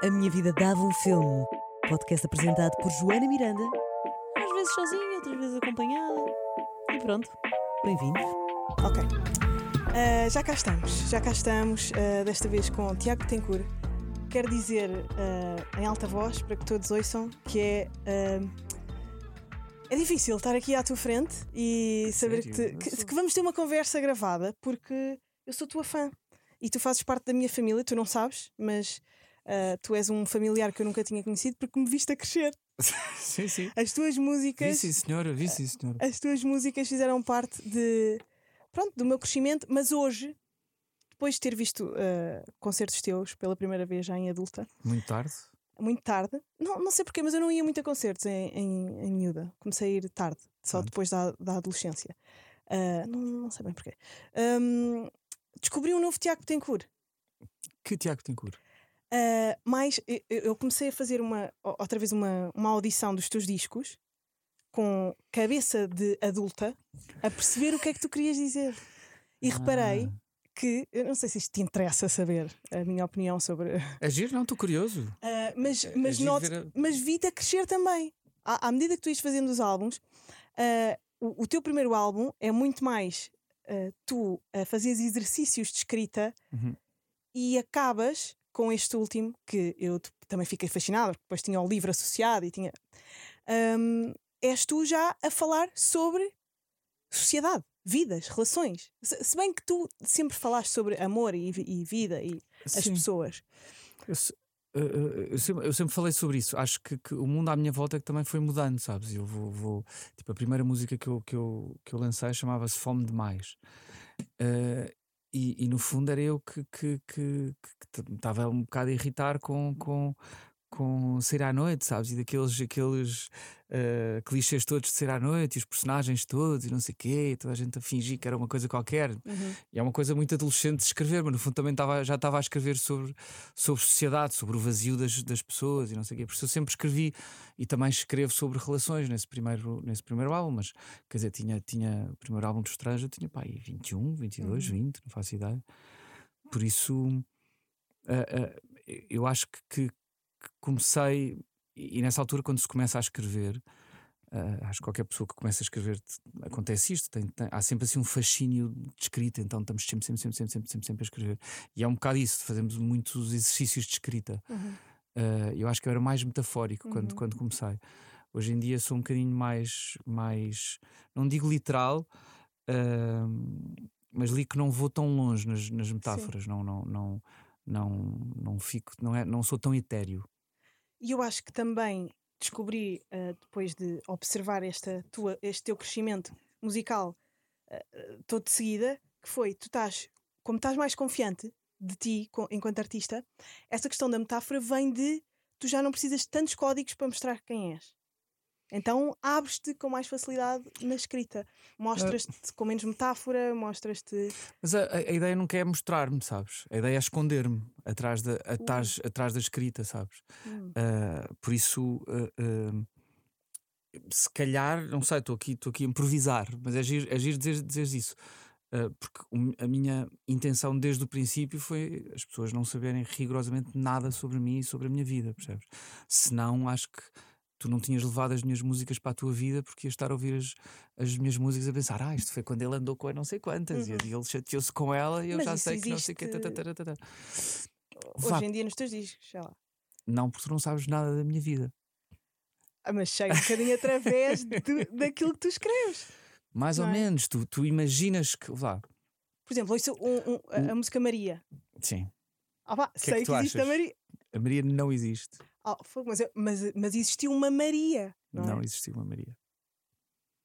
A Minha Vida Dava um Filme. Podcast apresentado por Joana Miranda. Às vezes sozinha, outras vezes acompanhada. E pronto, bem-vindos. Ok. Uh, já cá estamos, já cá estamos, uh, desta vez com Tiago Tencourt. Quero dizer uh, em alta voz, para que todos ouçam, que é. é difícil estar aqui à tua frente e saber que, te, que, que vamos ter uma conversa gravada, porque eu sou tua fã e tu fazes parte da minha família, tu não sabes, mas Uh, tu és um familiar que eu nunca tinha conhecido porque me viste a crescer. sim, sim. As tuas músicas. Vi sim, senhora, vi sim, senhora. As tuas músicas fizeram parte de. Pronto, do meu crescimento, mas hoje, depois de ter visto uh, concertos teus pela primeira vez já em adulta. Muito tarde. Muito tarde. Não, não sei porquê, mas eu não ia muito a concertos em, em, em miúda. Comecei a ir tarde, só depois da, da adolescência. Uh, não, não sei bem porquê. Um, descobri um novo Tiago Tencourt. Que Tiago Tencourt? Uh, mas eu comecei a fazer uma, outra vez uma, uma audição dos teus discos com cabeça de adulta a perceber o que é que tu querias dizer. E ah. reparei que, eu não sei se isto te interessa saber a minha opinião sobre. Agir, não, estou curioso. Uh, mas, mas, noto, a... mas vi-te a crescer também. À, à, medida que tu ias fazendo os álbuns, uh, o, o, teu primeiro álbum é muito mais tu a fazeres exercícios de escrita uhum. e acabas com este último, que eu também fiquei fascinada, porque depois tinha o livro associado e tinha. Um, és tu já a falar sobre sociedade, vidas, relações. Se, bem que tu sempre falaste sobre amor e, e vida e Sim. as pessoas. Eu, eu, sempre, eu, sempre, falei sobre isso. Acho que, que, o mundo à minha volta é que também foi mudando, sabes? Eu vou, vou tipo, a primeira música que eu, que eu, que eu lancei chamava-se Fome Demais. Uh, e, e, no fundo era eu que, que, que, que estava um bocado a irritar com, com, com sair à noite, sabes? E daqueles aqueles, uh, clichês todos de ser à noite, e os personagens todos, e não sei o quê, toda a gente a fingir que era uma coisa qualquer. Uhum. E é uma coisa muito adolescente de escrever, mas no fundo também tava, já estava a escrever sobre, sobre sociedade, sobre o vazio das, das pessoas e não sei o quê. Por isso eu sempre escrevi e também escrevo sobre relações nesse primeiro, nesse primeiro álbum, mas quer dizer, tinha, tinha o primeiro álbum do Estranho, tinha pá, 21, 22, uhum. 20, não faço ideia. Por isso. Uh, uh, eu acho que, que, comecei, e nessa altura, quando se começa a escrever, uh, acho que qualquer pessoa que começa a escrever acontece isto, tem, tem, há sempre assim um fascínio de escrita, então estamos sempre, sempre, sempre, sempre, sempre, sempre, sempre a escrever. E é um bocado isso, fazemos muitos exercícios de escrita. Uhum. Uh, eu acho que eu era mais metafórico uhum. quando, quando comecei. Hoje em dia sou um bocadinho mais, mais não digo literal, uh, mas li que não vou tão longe nas, nas metáforas, não, não, não, não, não fico, não, é, não sou tão etéreo. E eu acho que também descobri, uh, depois de observar esta tua, este teu crescimento musical uh, todo de seguida, que foi, tu estás, como estás mais confiante de ti com, enquanto artista, essa questão da metáfora vem de tu já não precisas de tantos códigos para mostrar quem és. Então abres-te com mais facilidade na escrita. Mostras-te com menos metáfora, mostras-te. Mas a, a, ideia nunca é mostrar-me, sabes? A ideia é esconder-me atrás da, atrás, atrás da escrita, sabes? Hum. Uh, por isso, uh, uh, se calhar, não sei, estou aqui, aqui a improvisar, mas é giro, é giro dizer, dizer isso. porque a minha intenção desde o princípio foi as pessoas não saberem rigorosamente nada sobre mim e sobre a minha vida, percebes? Senão, acho que tu não tinhas levado as minhas músicas para a tua vida porque ias estar a ouvir as, as minhas músicas a pensar, ah, isto foi quando ele andou com a não sei quantas uhum. e ele chateou-se com ela e eu Mas já sei que não sei o que. Hoje em dia nos teus discos, sei lá. Não, porque tu não sabes nada da minha vida. Ah, mas chega um bocadinho através do, daquilo que tu escreves. Mais ou é? menos, tu, tu imaginas que. Vá. Por exemplo, isso, um, um, a, a, música Maria. Sim. Ah, pá, que é sei é que, que existe achas? a Maria. A Maria não existe. Oh, mas, mas, mas existiu uma Maria. Não, não é? existiu uma Maria.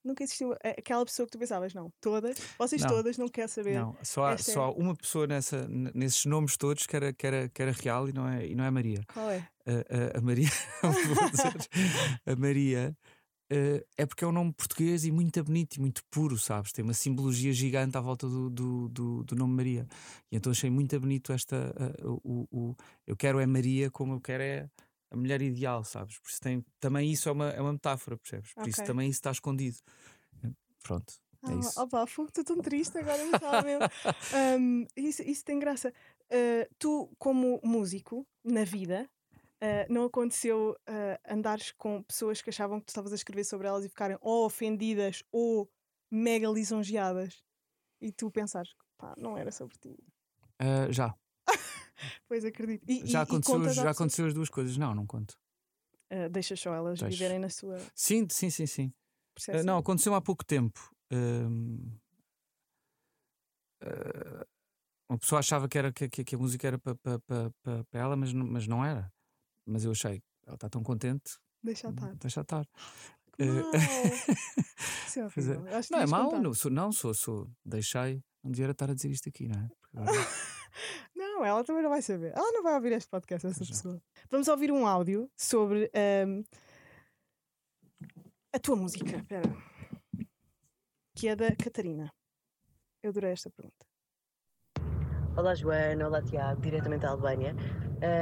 Nunca existiu aquela pessoa que tu pensavas, não. Todas, vocês não, todas não querem saber. Não, só há, só é... uma pessoa nessa, nesses nomes todos que era, que, era, que era real e não é, e não é Maria. Qual é? A, a, a Maria, a Maria uh, é porque é um nome português e muito bonito e muito puro, sabes? Tem uma simbologia gigante à volta do, do, do, do nome Maria. E então achei muito bonito esta. Uh, o, o, eu quero é Maria como eu quero é a mulher ideal, sabes? Por isso tem, também isso é uma, é uma metáfora, percebes? Por okay. isso também isso está escondido. Pronto. É ah, isso. Opa, estou tão triste agora, um, isso, isso tem graça. Uh, tu, como músico, na vida, Uh, não aconteceu uh, andares com pessoas que achavam que tu estavas a escrever sobre elas e ficarem ou ofendidas ou mega lisonjeadas e tu pensares, pá, não era sobre ti. Uh, já. pois acredito. E, já, e, aconteceu, e já aconteceu as duas coisas. Não, não conto. Uh, deixa só elas viverem na sua. Sim, sim, sim, sim. Uh, não, aconteceu há pouco tempo. Uh, uma pessoa achava que, era, que, que a música era para pa, pa, pa, pa, ela, mas, mas não era. Mas eu achei, ela está tão contente. Deixa estar. Deixa estar. Uh, é, não é mau, não, sou, não sou, sou, deixei, não devia estar a dizer isto aqui, não é? Agora... não, ela também não vai saber. Ela não vai ouvir este podcast, essa pessoa. Vamos ouvir um áudio sobre um, a tua música, Espera. que é da Catarina. Eu adorei esta pergunta. Olá Joana, olá Tiago, diretamente da Albânia.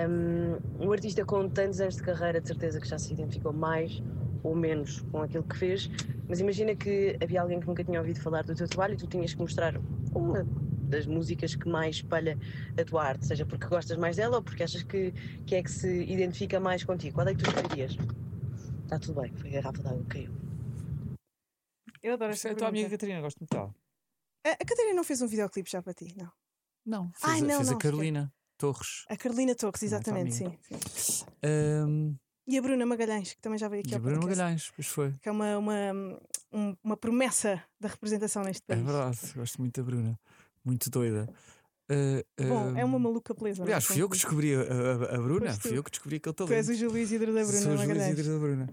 Um, um artista com tantos anos de carreira, de certeza que já se identificou mais ou menos com aquilo que fez, mas imagina que havia alguém que nunca tinha ouvido falar do teu trabalho e tu tinhas que mostrar uma das músicas que mais espalha a tua arte, seja porque gostas mais dela ou porque achas que, que é que se identifica mais contigo. Qual é que tu escolherias? Está tudo bem, foi a garrafa d'água que caiu. Eu adoro esta é a tua amiga Catarina, gosto muito dela. A, a Catarina não fez um videoclipe já para ti, não? Não, fez, Ai, a, não, fez não, a Carolina Torres. A Carolina Torres, exatamente, sim. sim. Um, e a Bruna Magalhães, que também já veio aqui e a Bruna Magalhães, pois foi. Que é uma, uma, uma promessa da representação neste é país. É verdade, gosto muito da Bruna. Muito doida. Uh, Bom, uh, é uma maluca beleza. Aliás, fui eu que descobri a, a, a Bruna, fui eu que descobri aquele talento. Tu és o Júlio Isidro da Bruna Sou Magalhães. Júlio Isidro da Bruna.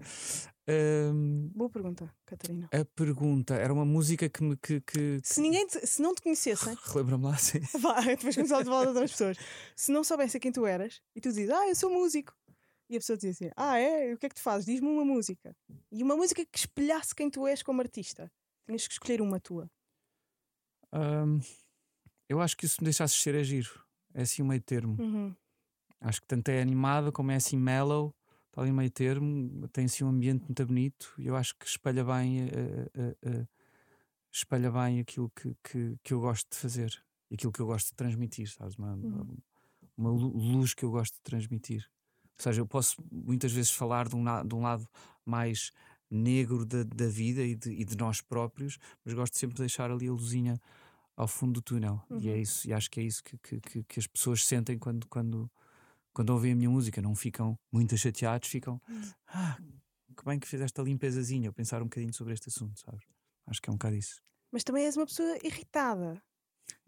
Um, Boa pergunta, Catarina. A pergunta era uma música que me. Que, que, se, ninguém te, se não te conhecessem. Relembra-me lá, sim. Vai, depois começar a falar de outras pessoas. Se não soubessem quem tu eras e tu dizes, ah, eu sou músico. E a pessoa dizia assim: Ah, é? O que é que tu fazes? Diz-me uma música. E uma música que espelhasse quem tu és como artista. Tinhas que escolher uma tua. Um, eu acho que isso me deixasse ser é giro. É assim o meio termo. Uhum. Acho que tanto é animada como é assim mellow. Está ali meio termo. Tem assim um ambiente muito bonito. E eu acho que espelha bem, uh, uh, uh, espelha bem aquilo que, que, que eu gosto de fazer. E aquilo que eu gosto de transmitir. Sabes? Uma, uhum. uma luz que eu gosto de transmitir. Ou seja, eu posso muitas vezes falar de um, de um lado mais negro da, da vida e de, e de, nós próprios, mas gosto sempre de deixar ali a luzinha ao fundo do túnel. Uhum. E é uhum. isso, e acho que é isso que, que, que, as pessoas sentem quando, quando, quando ouvem a minha música. Não ficam muito chateados, ficam uhum. ah, que bem que fizeste a limpezazinha, pensar um bocadinho sobre este assunto, sabes? Acho que é um bocado isso. Mas também és uma pessoa irritada.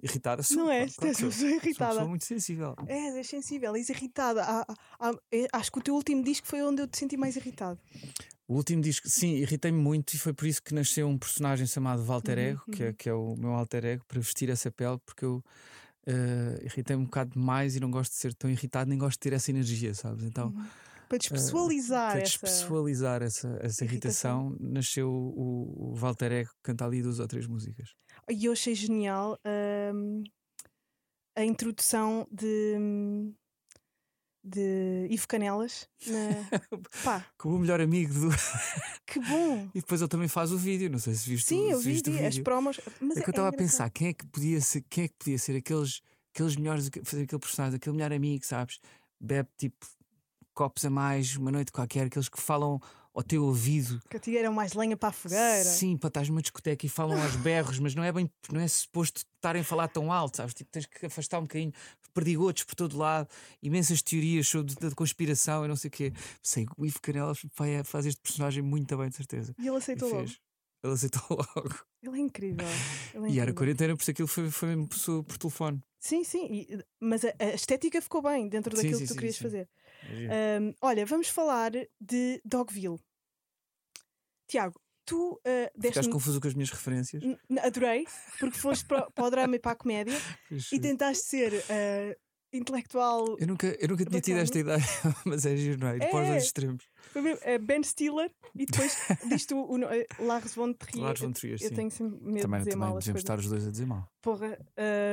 Irritada sou. Não é? Claro, claro, sou, irritada. Sou uma pessoa muito sensível. É, és sensível, és irritada. Há, há, é, acho que o teu último disco foi onde eu te senti mais irritado. O último disco, sim, irritei-me muito e foi por isso que nasceu um personagem chamado Walter uhum, Ego, uhum. Que, é, que é o meu alter ego, para vestir essa pele, porque eu uh, irritei-me um bocado demais e não gosto de ser tão irritado, nem gosto de ter essa energia, sabes? Então. Uhum. Para despessoalizar, uh, para despessoalizar essa, essa, essa irritação, irritação, nasceu o, o Walter Ego, que canta ali duas ou três músicas. E eu achei genial hum, a introdução de, de Ivo Canelas na... Pá. como o melhor amigo do. que bom! E depois ele também faz o vídeo, não sei se viste Sim, eu vi, vídeo. as promos. Mas é que eu estava é a pensar quem é que podia ser, quem é que podia ser aqueles, aqueles melhores, fazer aquele personagem, aquele melhor amigo, sabes? Bebe tipo copos a mais, uma noite qualquer, aqueles que falam ao teu ouvido. Que tiram mais lenha para a fogueira. Sim, para estás numa discoteca e falam aos berros, mas não é bem, não é suposto estarem a falar tão alto, sabes? Tipo, tens que afastar um bocadinho, perdigotos por todo lado, imensas teorias sobre da conspiração e não sei o quê. Sei que o Ivo Canelas faz este personagem muito bem, de certeza. E ele aceitou e logo. Ele aceitou logo. Ele é incrível. Ele é incrível. E era quarentena, por isso aquilo foi, foi mesmo por, por telefone. Sim, sim, e, mas a, a, estética ficou bem dentro daquilo sim, sim, que tu sim, querias fazer. Um, olha, vamos falar de Dogville. Tiago, tu uh, Ficaste confuso com as minhas referências? Adorei, porque foste para, para, o drama e para a comédia e tentaste ser uh, intelectual. Eu nunca, eu nunca tinha tido esta ideia, mas é giro, não é? Depois é, extremos. Uh, ben Stiller e depois diz-te o, o, Lars von Trier. Lars von Trier, eu, sim. tenho sempre medo também, de dizer também mal. Devemos estar os dois a dizer mal. Porra,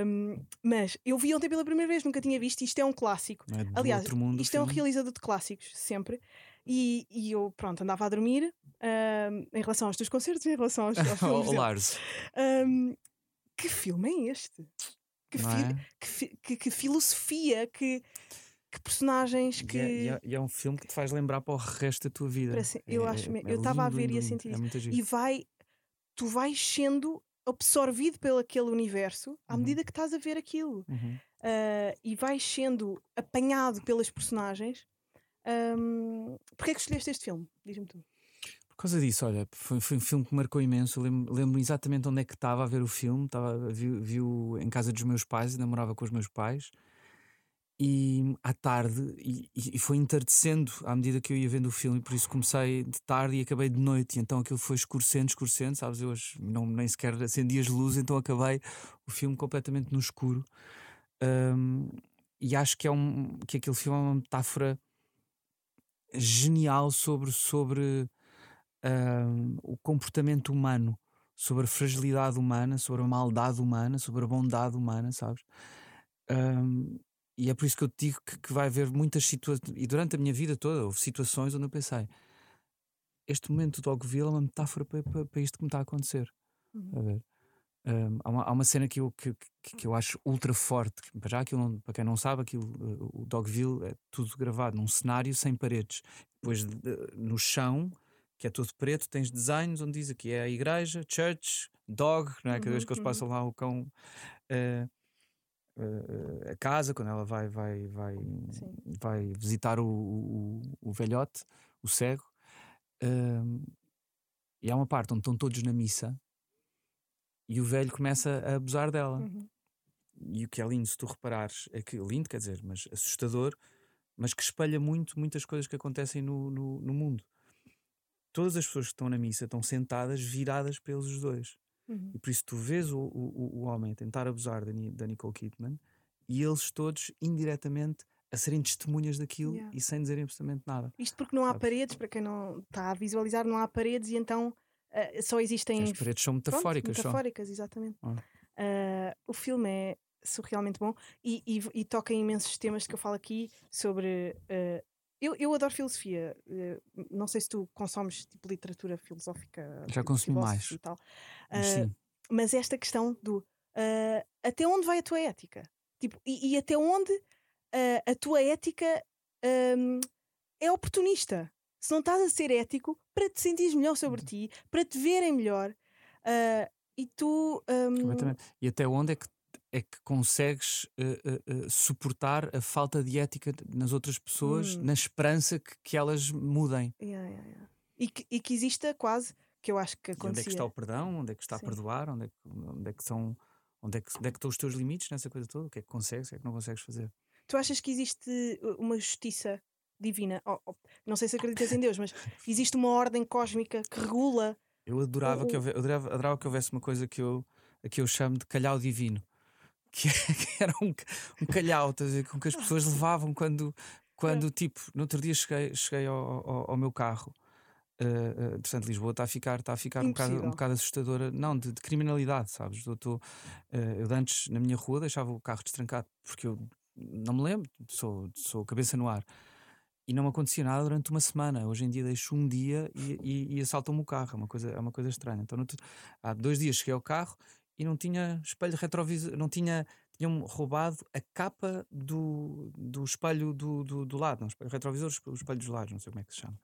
um, mas eu vi ontem pela primeira vez, nunca tinha visto. Isto é um clássico. É Aliás, isto é um realizador de clássicos, sempre. E, e eu, pronto, andava a dormir um, em relação aos teus concertos, em relação aos, aos filmes. Lars. Um, que filme é este? Que, fi é? que, que, que, filosofia, que. que personagens que. E é, e, é, e é, um filme que te faz lembrar para o resto da tua vida. Parece, eu é, acho Eu estava a ver lindo, e a sentir isso. e vai. Tu vais sendo absorvido pelo aquele universo à uhum. medida que estás a ver aquilo. Uhum. Uh, e vais sendo apanhado pelas personagens. Um, Porquê é que escolheste este filme? Diz-me tu. Por causa disso, olha, foi, foi um filme que marcou imenso. Lembro, lembro exatamente onde é que estava a ver o filme. Estava, vi, vi em casa dos meus pais, ainda morava com os meus pais e à tarde e, e, foi entardecendo à medida que eu ia vendo o filme, por isso comecei de tarde e acabei de noite, então aquilo foi escurecendo, escurecendo, sabes? Eu não, nem sequer acendi as luzes, então acabei o filme completamente no escuro. Um, e acho que é um que aquele filme é uma metáfora genial sobre, sobre um, o comportamento humano, sobre a fragilidade humana, sobre a maldade humana, sobre a bondade humana, sabes? Um, e é por isso que eu te digo que, que vai haver muitas situações, e durante a minha vida toda houve situações onde eu pensei: este momento do Dogville é uma metáfora para, para, para isto que me está a acontecer. Uhum. A ver? Um, há, uma, há, uma, cena que eu, que, que, eu acho ultra forte. Para, já, aquilo, para quem não sabe, aquilo, o Dogville é tudo gravado num cenário sem paredes. Depois, no chão, que é todo preto, tens desenhos onde diz aqui é a igreja, church, dog, não é? Cada vez que eles uhum, passam uhum. lá o cão. Uh, uh, a casa, quando ela vai, vai, vai, vai visitar o, o, o, velhote, o cego. Uh, e há uma parte onde estão todos na missa e o velho começa a abusar dela. Uhum. E o que é lindo, se tu reparares, é que lindo, quer dizer, mas assustador, mas que espelha muito muitas coisas que acontecem no, no, no mundo. Todas as pessoas que estão na missa estão sentadas, viradas para eles os dois. Uhum. E por isso tu vês o, o, o homem tentar abusar da, da Nicole Kidman e eles todos indiretamente a serem testemunhas daquilo yeah. e sem dizerem absolutamente nada. Isto porque não há paredes, para quem não está a visualizar, não há paredes e então uh, só existem. As paredes são metafóricas. Pronto, metafóricas, só. exatamente. Uh, o filme é surrealmente bom e, e, e, toca em imensos temas que eu falo aqui sobre uh, eu, eu adoro filosofia. Eh, não sei se tu consomes tipo literatura filosófica. Já consumi mais. E tal. Uh, mas esta questão do até onde vai a tua ética? Tipo, e, e até onde a tua ética um, é oportunista? Se não estás a ser ético para te sentires melhor sobre uhum. ti, para te verem melhor. e tu. Um... E até onde é que é que consegues uh, uh, suportar a falta de ética nas outras pessoas hum. na esperança que, que elas mudem. Yeah, yeah, yeah. E, que, e que exista quase, que eu acho que acontecia. E onde é que está o perdão? Onde é que está Sim. a perdoar? Onde é, que, onde é que são onde é que, onde é que estão os teus limites nessa coisa toda? O que é que consegues? O que é que não consegues fazer? Tu achas que existe uma justiça divina? Oh, oh, não sei se acreditas em Deus, mas existe uma ordem cósmica que regula. Eu adorava, o... que, houvesse, eu adorava, adorava que houvesse uma coisa que eu, que eu chamo de calhau divino que, que era um, um calhau, com que as pessoas levavam quando, quando tipo, no outro dia cheguei, cheguei ao, ao, ao meu carro. Uh, uh, portanto, Lisboa está a ficar, está a ficar um bocado, um bocado assustadora, não, de, de criminalidade, sabes? Eu, tô, uh, eu antes na minha rua deixava o carro destrancado porque eu não me lembro, sou, sou cabeça no ar e não me acontecia nada durante uma semana. Hoje em dia deixo um dia e, e, e assaltam-me o carro, é uma coisa, é uma coisa estranha. Então, no, há dois dias cheguei ao carro e não tinha espelho retrovisor, não tinha tinham roubado a capa do, do espelho do, do, do lado, não, espelho retrovisor, o espelho dos lados, não sei como é que se chama.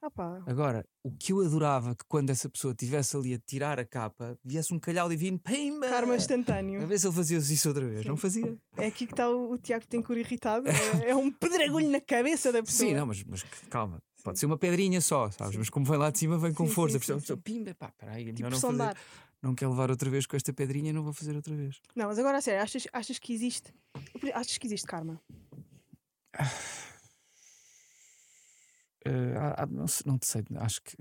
Opa. Agora, o que eu adorava que quando essa pessoa estivesse ali a tirar a capa, viesse um calhau divino, pimba! Karma instantâneo. A ver se ele fazia isso outra vez. Sim. Não fazia. É aqui que está o, o Tiago cor irritado. É, é, um pedregulho na cabeça da pessoa. Sim, não, mas, mas calma. Pode ser uma pedrinha só, sabes? Sim. Mas como vem lá de cima, vem com força. Sim, a pessoa, pimba, pá, peraí, tipo melhor não fazer não quer levar outra vez com esta pedrinha, não vou fazer outra vez. Não, mas agora a sério, achas, achas que existe. Achas que existe karma? Uh, não, sei, acho que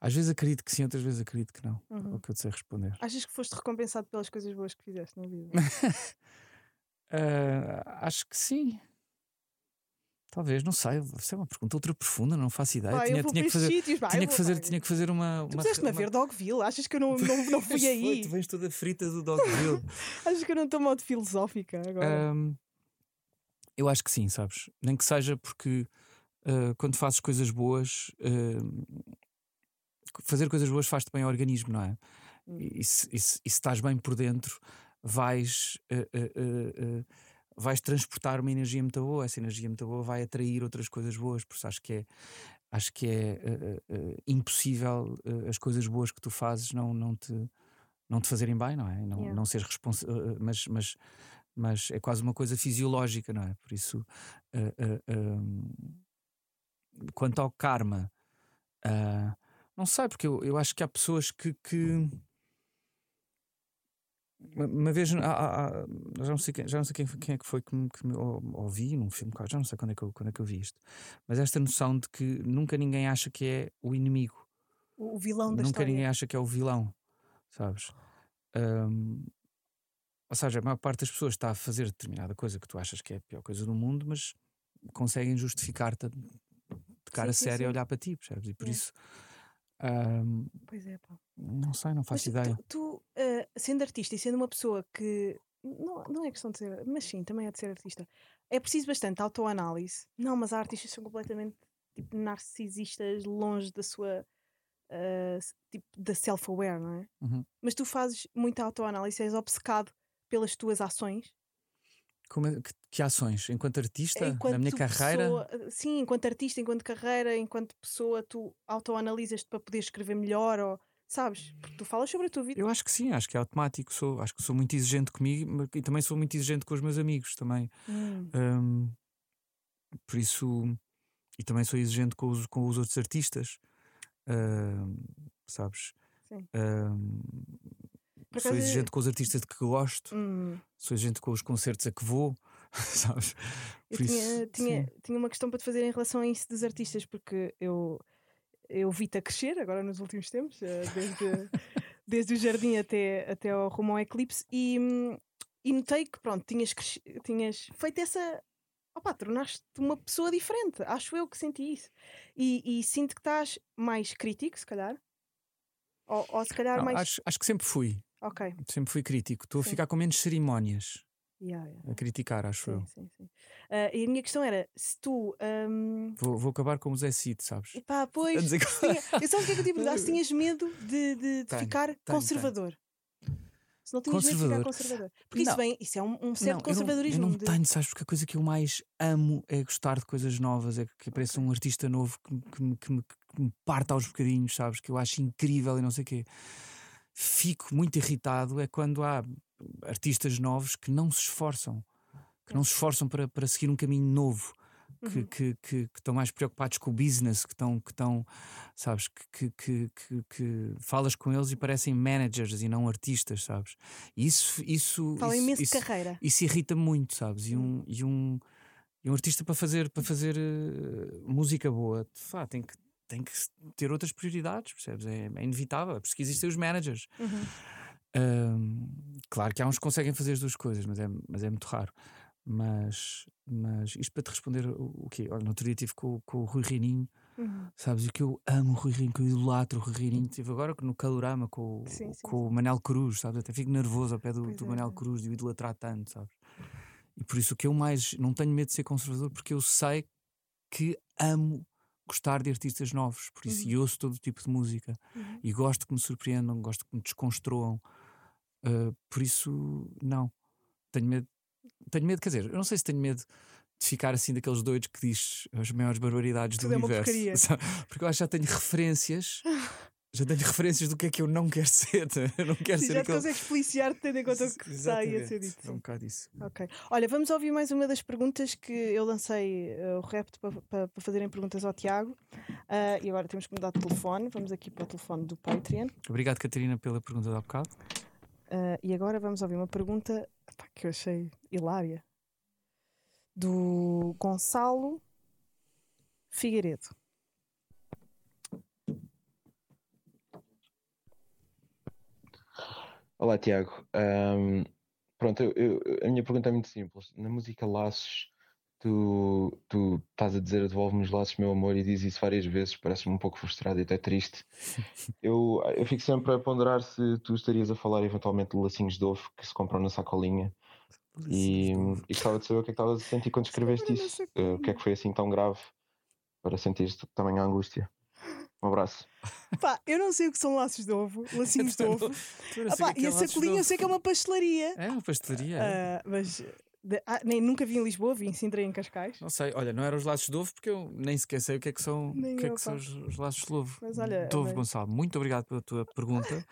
às vezes acredito que sim, outras vezes acredito que não. Uhum. É o que eu te sei responder. Achas que foste recompensado pelas coisas boas que fizeste na vida? uh, acho que sim. Talvez, não sei, isso é uma pergunta ultra profunda, não faço ideia. Vai, tinha, tinha, que fazer, sítios, vai, tinha, que fazer, tinha que fazer uma. Tu puseste-me a ver Dogville, achas que eu não, não, não fui aí? Foi, tu vens toda frita do Dogville. achas que eu não estou modo filosófica agora? Um, eu acho que sim, sabes? Nem que seja porque uh, quando fazes coisas boas, uh, fazer coisas boas faz-te bem ao organismo, não é? E, e, se, e, se, e, se, estás bem por dentro, vais. Uh, vais transportar uma energia muito boa, essa energia muito boa vai atrair outras coisas boas, por isso acho que é acho que é uh, uh, impossível uh, as coisas boas que tu fazes não, não, te, não te fazerem bem, não é? Não, yeah. não seres responsável, mas, mas, mas é quase uma coisa fisiológica, não é? Por isso, quanto ao karma, não sei, porque eu, eu acho que há pessoas que, que uma vez, há, há, já não sei, quem, já não sei quem, quem é que foi que me, que me ouvi num filme, já não sei quando é, que eu, quando é que eu vi isto, mas esta noção de que nunca ninguém acha que é o inimigo, o vilão da nunca história. ninguém acha que é o vilão, sabes? Um, ou seja, a maior parte das pessoas está a fazer determinada coisa que tu achas que é a pior coisa do mundo, mas conseguem justificar-te de cara sim, séria a olhar para ti, percebes? E por é. isso um, pois é, pá. Não sei, não faço mas ideia. Tu, tu uh, sendo artista e sendo uma pessoa que. Não, não é questão de ser. Mas sim, também é de ser artista. É preciso bastante autoanálise. Não, mas há artistas que são completamente tipo, narcisistas, longe da sua. Uh, tipo, da self-aware, não é? Uhum. Mas tu fazes muita autoanálise, és obcecado pelas tuas ações é, que, que, ações? Enquanto artista? Enquanto na minha carreira? Pessoa, sim, enquanto artista, enquanto carreira, enquanto pessoa, tu autoanalisas-te para poder escrever melhor ou sabes? Porque tu falas sobre a tua vida. Eu acho que sim, acho que é automático. Sou, acho que sou muito exigente comigo e também sou muito exigente com os meus amigos também. Hum. Um, por isso, e também sou exigente com os, com os outros artistas, um, sabes? Sim. Um, sou exigente com os artistas de que gosto, hum. sou exigente com os concertos a que vou, sabes? Por eu isso, tinha, tinha, tinha, uma questão para te fazer em relação a isso dos artistas, porque eu, eu vi-te a crescer agora nos últimos tempos, eh, desde, desde o jardim até, até ao rumo ao eclipse, e, e notei que pronto, tinhas, tinhas feito essa. Opa, tornaste-te uma pessoa diferente. Acho eu que senti isso. E, e sinto que estás mais crítico, se calhar. Ou, ou se calhar Não, mais. Acho, acho que sempre fui. Ok. Sempre fui crítico. Estou a ficar com menos cerimónias. Yeah, yeah. A criticar, acho sim, eu. Sim, sim. Uh, e a minha questão era: se tu. Um... Vou, vou acabar como o Zé Cid, sabes? Epá, pois. Tinha... eu só o que é que eu de Se tinhas medo de, de, de ficar tenho, conservador. Tenho. Se não tinhas medo de ficar conservador. Porque não. isso, vem, isso é um, um certo não, conservadorismo. Eu não, eu não de... tenho, sabes? Porque a coisa que eu mais amo é gostar de coisas novas, é que apareça um artista novo que, que, que, me, que me parta aos bocadinhos, sabes? Que eu acho incrível e não sei o quê fico muito irritado é quando há artistas novos que não se esforçam, que não se esforçam para, para seguir um caminho novo. Que, uhum. que, que, que, estão mais preocupados com o business, que estão, que estão sabes, que, que, que, falas com eles e parecem managers e não artistas, sabes? Isso, isso, Fala isso, imenso isso, de carreira. Isso irrita muito, sabes? E um, uhum. e um, e um artista para fazer, para fazer uh, música boa, fá, tem que tem que ter outras prioridades, percebes? É, é inevitável, é por isso que existem os managers. Uhum. Um, claro que há uns que conseguem fazer as duas coisas, mas é, mas é muito raro. Mas, mas isto para te responder o, o quê? Olha, no outro dia estive com, com o Rui Reininho, uhum. sabes? E que eu amo o Rui Reininho, que eu idolatro o Rui Reininho. Estive agora no Calorama com, sim, sim, com sim. o Manel Cruz, sabes? Até fico nervoso ao pé do, do é, Manel é. Cruz de o idolatrar tanto, sabes? E por isso que eu mais não tenho medo de ser conservador, porque eu sei que amo gostar de artistas novos, por isso, uhum. e ouço todo tipo de música uhum. e gosto que me surpreendam, gosto que me desconstruam. Uh, por isso, não. Tenho medo, tenho medo, quer dizer, eu não sei se tenho medo de ficar assim daqueles doidos que diz as maiores barbaridades Tudo do é universo. Porque eu acho que já tenho referências já tenho referências do que é que eu não quero ser. Eu não quero Sim, ser já aquele... consegues policiar tendo em conta o que está a ser dito. É um bocado isso. Ok. Olha, vamos ouvir mais uma das perguntas que eu lancei uh, o repto para, para, para, fazerem perguntas ao Tiago. Uh, e agora temos que mudar de telefone. Vamos aqui para o telefone do Patreon. Obrigado, Catarina, pela pergunta de bocado. Uh, e agora vamos ouvir uma pergunta pá, que eu achei hilária do Gonçalo Figueiredo. Olá, Tiago. Um, pronto, eu, eu, a minha pergunta é muito simples. Na música Laços, tu, tu estás a dizer devolve-me os laços, meu amor, e diz isso várias vezes, parece-me um pouco frustrado e até triste. eu, eu fico sempre a ponderar se tu estarias a falar eventualmente de lacinhos de ovo que se compram na sacolinha. E, e gostava de saber o que é que estavas a sentir quando escreveste isso. Uh, o que é que foi assim tão grave para sentir também a angústia? Um abraço. Pá, eu não sei o que são laços de ovo, lacinhos de ovo. Ah, pá, e a sacolinha eu sei que é uma pastelaria. É uma pastelaria. Uh, mas De, ah, nem nunca vi em Lisboa, vi em Sintra e em Cascais. Não sei, olha, não eram os laços de ovo porque eu nem sequer sei o que é que são, o que é que são os, os laços de ovo. Mas olha, de ovo, mas... Gonçalo, muito obrigado pela tua pergunta.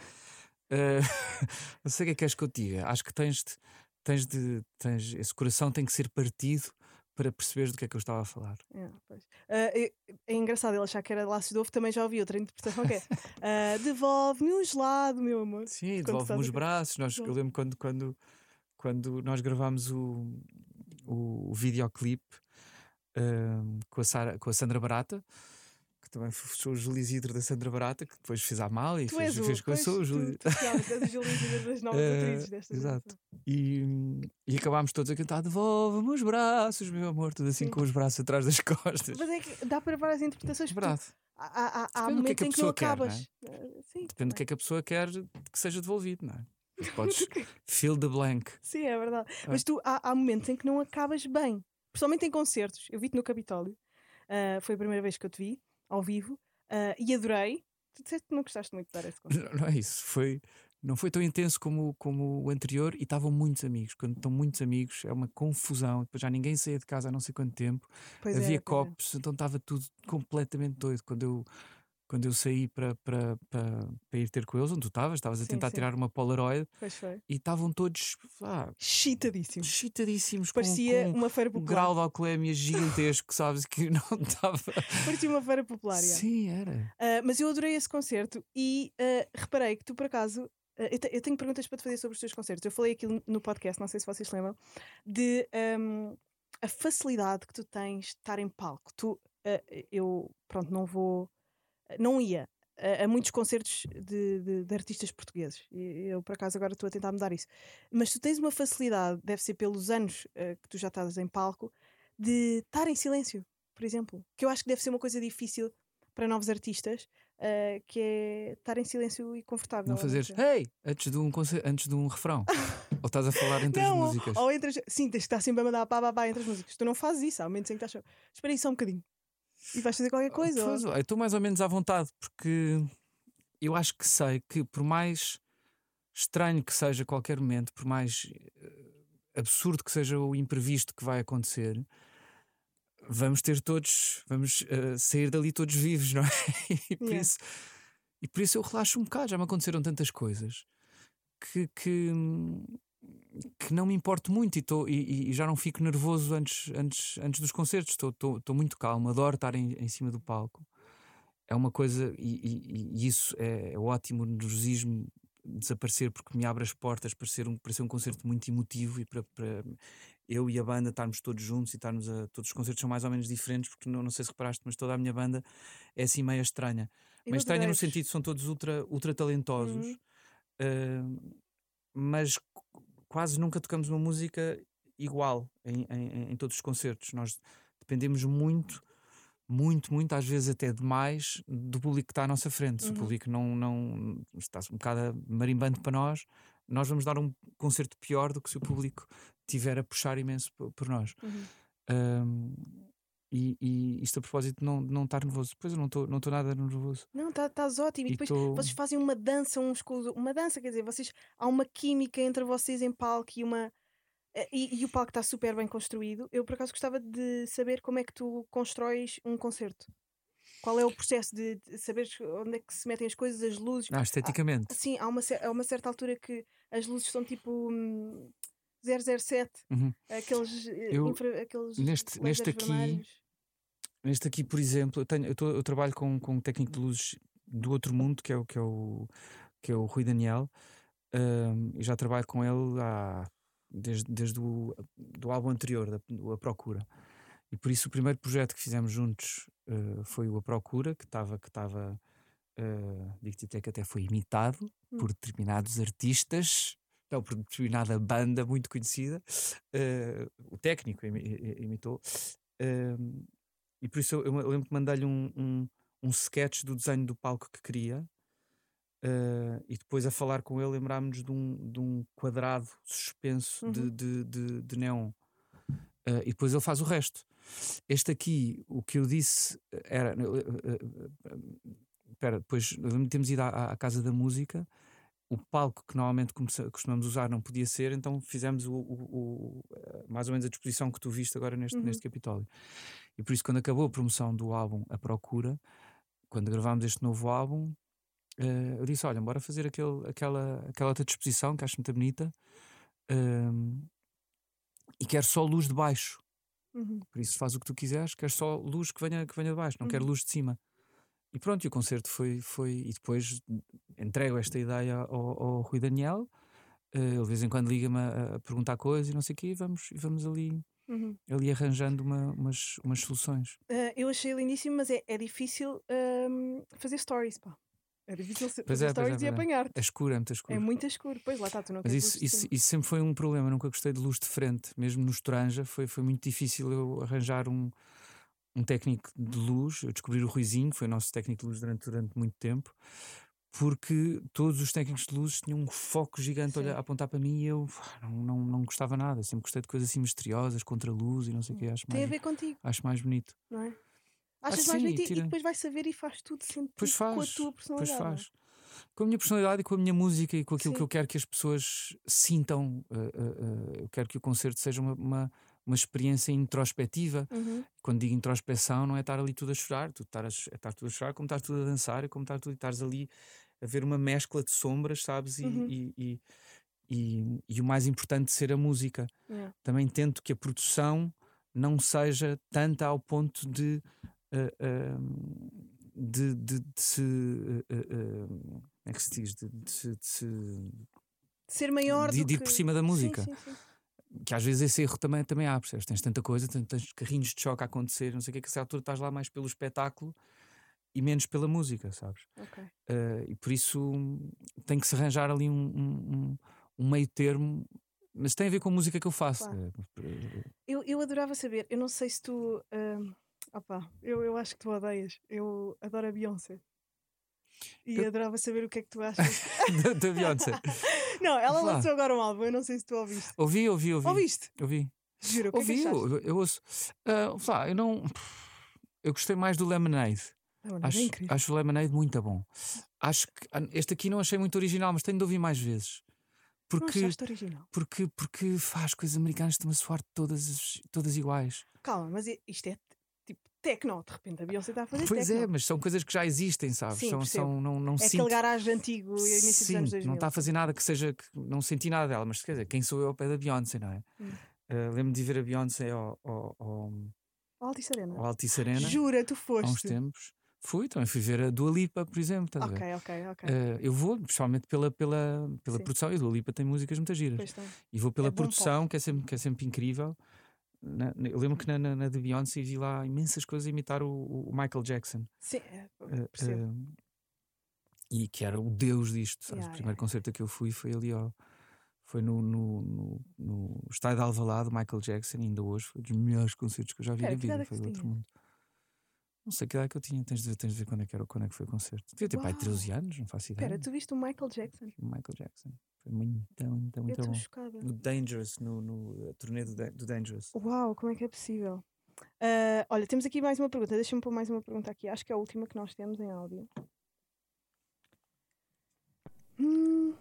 uh, não sei o que é que queres que eu te diga. Acho que tens de, tens de, tens, esse coração tem que ser partido para perceberes do que é que eu estava a falar. É, uh, é, engraçado ele achar que era laços de ovo, também já ouvi outra interpretação que é uh, devolve-me um gelado, meu amor. Sim, devolve-me os braços. Nós, eu lembro quando, quando, quando nós gravámos o, o, o videoclipe uh, com, a Sara, com a Sandra Barata que também sou o Júlio Isidro da Sandra Barata, que depois fez a mal e tu fez, fez com eu sou o Júlio. Tu, tu, Júlio Isidro das novas uh, atrizes desta Exato. E, e acabámos todos a cantar devolve-me os braços, meu amor, tudo assim Sim. com os braços atrás das costas. Mas é que dá para várias interpretações. Verdade. Há, há, há momentos que é que em que não quer, acabas. Não é? uh, sim, Depende do que é que a pessoa quer que seja devolvido, não é? Podes fill the blank. Sim, é verdade. Ah. Mas tu há, há momentos em que não acabas bem. Principalmente em concertos. Eu vi-te no Capitólio. Uh, foi a primeira vez que eu te vi ao vivo uh, e adorei. Tu disseste que não gostaste muito de dar esse concerto. Não, não, é isso. Foi, não foi tão intenso como, como o anterior e estavam muitos amigos. Quando estão muitos amigos é uma confusão. Depois já ninguém saía de casa há não sei quanto tempo. Pois Havia é, copos, é. então estava tudo completamente doido. Quando eu quando eu saí para, para, para, para ir ter com eles, onde tu estavas, estavas a tentar sim. tirar uma Polaroid e estavam todos ah, chitadíssimos. Chitadíssimos. Parecia com, com uma feira popular. Um grau de alcoolemia gigantesco, sabes? Que não estava. Parecia uma feira popular. Sim, era. Uh, mas eu adorei esse concerto e uh, reparei que tu, por acaso, uh, eu, te, eu, tenho perguntas para te fazer sobre os teus concertos. Eu falei aquilo no podcast, não sei se vocês lembram, de um, a facilidade que tu tens de estar em palco. Tu, eu, pronto, não vou não ia a, a muitos concertos de, de, de, artistas portugueses. Eu, por acaso, agora estou a tentar mudar isso. Mas tu tens uma facilidade, deve ser pelos anos uh, que tu já estás em palco, de estar em silêncio, por exemplo. Que eu acho que deve ser uma coisa difícil para novos artistas, uh, que é estar em silêncio e confortável. Não fazeres hey! antes de um, antes de um refrão. ou estás a falar entre não, as músicas. Ou, ou entre as... Sim, tens que estar sempre a mandar pá, pá, pá entre as músicas. Tu não fazes isso, há momentos em que estás. Espera aí só um bocadinho e vais fazer qualquer coisa. Pois, eu estou mais ou menos à vontade, porque eu acho que sei que por mais estranho que seja qualquer momento, por mais eh, absurdo que seja o imprevisto que vai acontecer, vamos ter todos, vamos uh, sair dali todos vivos, não é? E por, yeah. isso, e por isso eu relaxo um bocado, já me aconteceram tantas coisas que, que, que não me importo muito e, tô, e, e, já não fico nervoso antes, antes, antes dos concertos. Estou muito calmo, adoro estar em, em cima do palco. É uma coisa, e, e isso é, é, ótimo, o nervosismo desaparecer porque me abre as portas para ser um, para ser um concerto muito emotivo e para, para eu e a banda estarmos todos juntos e estarmos a. Todos os concertos são mais ou menos diferentes, porque não, não sei se reparaste, mas toda a minha banda é assim meio estranha. Meio estranha no sentido são todos ultra, ultra talentosos, uhum. uh, mas quase nunca tocamos uma música igual em, em, em, todos os concertos. Nós dependemos muito, muito, muito, às vezes até demais, do público que está à nossa frente. Se o uhum. público não, não está um bocado marimbando para nós, nós vamos dar um concerto pior do que se o público tiver a puxar imenso por, por nós. Uhum. Um, e, e, isto a propósito de não, não estar nervoso. Pois eu não estou não nada nervoso. Não, estás tá, ótimo. E, e depois tô... vocês fazem uma dança uns com os Uma dança, quer dizer, vocês há uma química entre vocês em palco e uma. Eh, e, e o palco está super bem construído. Eu por acaso gostava de saber como é que tu constróis um concerto. Qual é o processo de, de saber onde é que se metem as coisas, as luzes? Ah, esteticamente. Há, sim, há uma, há uma certa altura que as luzes são tipo. Hum, 007, uhum. aqueles, eh, eu, infra, aqueles neste, neste aqui, neste aqui, por exemplo, eu, tenho, eu, tô, eu, trabalho com, com um técnico de luzes do outro mundo, que é o, que é o, que é o Rui Daniel, um, e já trabalho com ele há, desde, desde o do álbum anterior, da, A Procura. E por isso o primeiro projeto que fizemos juntos uh, foi o A Procura, que estava, que uh, digo-te até que até foi imitado hum. por determinados artistas não, por determinada banda muito conhecida, uh, o técnico imitou, uh, e por isso eu, eu lembro que mandei-lhe um, um, um sketch do desenho do palco que queria, uh, e depois a falar com ele lembrámos-nos de um, de um quadrado suspenso uhum. de, de, de, de, neon. Uh, e depois ele faz o resto. Este aqui, o que eu disse era. Espera, depois temos ido à, à Casa da Música o palco que normalmente costumamos usar não podia ser, então fizemos o, o, o, eh, mais ou menos a disposição que tu viste agora neste, uhum. neste Capitólio. E por isso, quando acabou a promoção do álbum A Procura, quando gravámos este novo álbum, uh, eu disse: Olha, bora fazer aquele, aquela, aquela outra disposição que acho muito bonita uh, e quero só luz de baixo. Uhum. Por isso, faz o que tu quiseres, quero só luz que venha, que venha de baixo, não uhum. quero luz de cima. E pronto, e o concerto foi. foi e depois entrego esta ideia ao, ao Rui Daniel. Uh, ele de vez em quando liga-me a, a, perguntar coisas e não sei o quê, e vamos, e vamos ali, uhum. ali arranjando uma, umas, umas soluções. Uh, eu achei lindíssimo, mas é, é difícil uh, fazer stories, pá. É difícil fazer é, stories é, e é. apanhar-te. É escuro, é muito escuro. É muito escuro, pois lá está, tu não Mas isso, isso, isso, sempre foi um problema, nunca gostei de luz de frente, mesmo no Estranja, foi, foi muito difícil eu arranjar um, um técnico de luz, eu descobri o Ruizinho, que foi o nosso técnico de luz durante, durante muito tempo, porque todos os técnicos de luz tinham um foco gigante a, apontar para mim e eu não, não, não gostava nada. Sempre gostei de coisas assim misteriosas, contra a luz e não sei o que. Acho Tem mais, a ver contigo. Acho mais bonito. Não é? Achas ah, mais bonito tira... e depois vai saber e faz tudo sempre faz, com a tua personalidade. Pois faz. Com a minha personalidade e com a minha música e com aquilo sim. que eu quero que as pessoas sintam. Uh, uh, uh, eu quero que o concerto seja uma, uma uma experiência introspectiva. Uhum. Quando digo introspeção, não é estar ali tudo a chorar, tu estar a, é estar tudo a chorar, como estar tudo a dançar, é como estar tudo, estás ali a ver uma mescla de sombras, sabes? E, uhum. e, e, e, e, o mais importante ser a música. Yeah. Também tento que a produção não seja tanta ao ponto de. Uh, uh, de, de, de, se. Uh, como é que se diz? De, de, de se. ser maior de, do de ir por cima da música. Sim, sim, sim que às vezes esse erro também, também há, percebes? Tens tanta coisa, tens, tens carrinhos de choque a acontecer, não sei o que, que a certa altura estás lá mais pelo espetáculo e menos pela música, sabes? Okay. Uh, e por isso tem que se arranjar ali um, um, um, meio termo, mas tem a ver com a música que eu faço. Claro. Uh, eu, eu adorava saber, eu não sei se tu. Uh, opa, eu, eu acho que tu odeias. Eu adoro a Beyoncé. E eu... adorava saber o que é que tu achas da Beyoncé. Não, ela Flá. lançou agora um álbum, eu não sei se tu ouviste. Ouvi, ouvi, ouvi. Ouviste? Ouvi. Juro, o ouvi, que é que eu, eu ouço. Uh, Flá, eu não. Eu gostei mais do Lemonade. Lemonade acho, é acho o Lemonade muito bom. Acho que ah, este aqui não achei muito original, mas tenho de ouvir mais vezes. Porque, não original? Porque, porque faz coisas americanas estão a soar todas, todas iguais. Calma, mas isto é tecno, de repente a Beyoncé está a fazer Pois tecno. é, mas são coisas que já existem, sabes? Sim, são, são, não, não é sinto... aquele garagem antigo e início Sim, dos anos 2000. não está a fazer nada que seja. Que não senti nada dela, mas quer dizer, quem sou eu ao pé da Beyoncé, não é? Hum. Uh, Lembro-me de ver a Beyoncé ao, ao, ao, ao Altice Arena. Ao Altice Arena. Jura, tu foste? Há uns tempos. Fui, também fui ver a Dua Lipa, por exemplo. Estás ok, ok, ok. Uh, eu vou, principalmente pela, pela, pela produção, e a Dua Lipa tem músicas muito giras. E vou pela é produção, que é, sempre, que é sempre incrível. Na, eu lembro que na, na, na de Beyoncé vi lá imensas coisas a imitar o, o Michael Jackson. Sim, uh, uh, e que era o deus disto. Yeah, o primeiro yeah. concerto a que eu fui foi ali ao, foi no, no, no, no estádio de Alvalade, Michael Jackson, ainda hoje foi um dos melhores concertos que eu já vi na vida. Foi do outro mundo. Não sei que idade que eu tinha, tens de ver, tens de ver quando, é que era, quando é que foi o concerto. Devia ter pai 13 anos, não faço ideia. Espera, tu viste o Michael Jackson? O Michael Jackson. Foi muito, muito, muito eu bom. Chocada. No Dangerous, no, no turnê do, do Dangerous. Uau, como é que é possível? Uh, olha, temos aqui mais uma pergunta. Deixa-me pôr mais uma pergunta aqui. Acho que é a última que nós temos em áudio. Hum.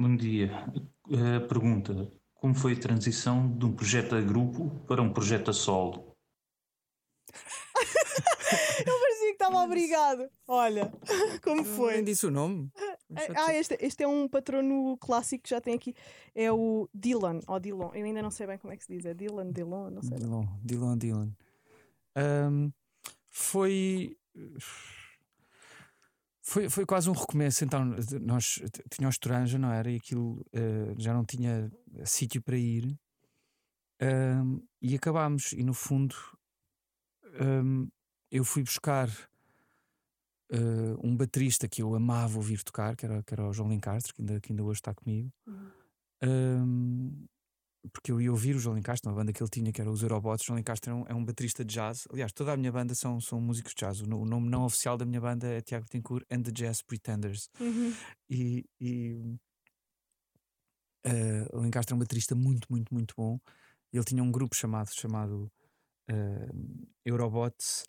Bom dia. A pergunta: como foi a transição de um projeto a grupo para um projeto a solo? Eu parecia que estava obrigado. Olha, como foi? Nem disse o nome. Ah, este, este é um patrono clássico que já tem aqui. É o Dylan, ou Dylan. Eu ainda não sei bem como é que se diz. É Dylan, Dylan, não sei. Dylan, Dylan, Dylan. Um, foi foi, foi quase um recomeço. Então, nós tínhamos Toranja, não era? E aquilo uh, já não tinha sítio para ir. Uh, e acabámos. E no fundo, um, eu fui buscar uh, um baterista que eu amava ouvir tocar, que era, que era o João Lencastre, que ainda, que ainda hoje está comigo. Uhum. Um, porque eu ia ouvir o João Lencastre, uma banda que ele tinha, que era os Eurobots. O João Lencastre é um, é um baterista de jazz. Aliás, toda a minha banda são, são músicos de jazz. O, o nome não oficial da minha banda é Tiago Tencourt and the Jazz Pretenders. Uhum. E, e, Uh, o Lencastre é um baterista muito, muito, muito bom. Ele tinha um grupo chamado, chamado uh, Eurobots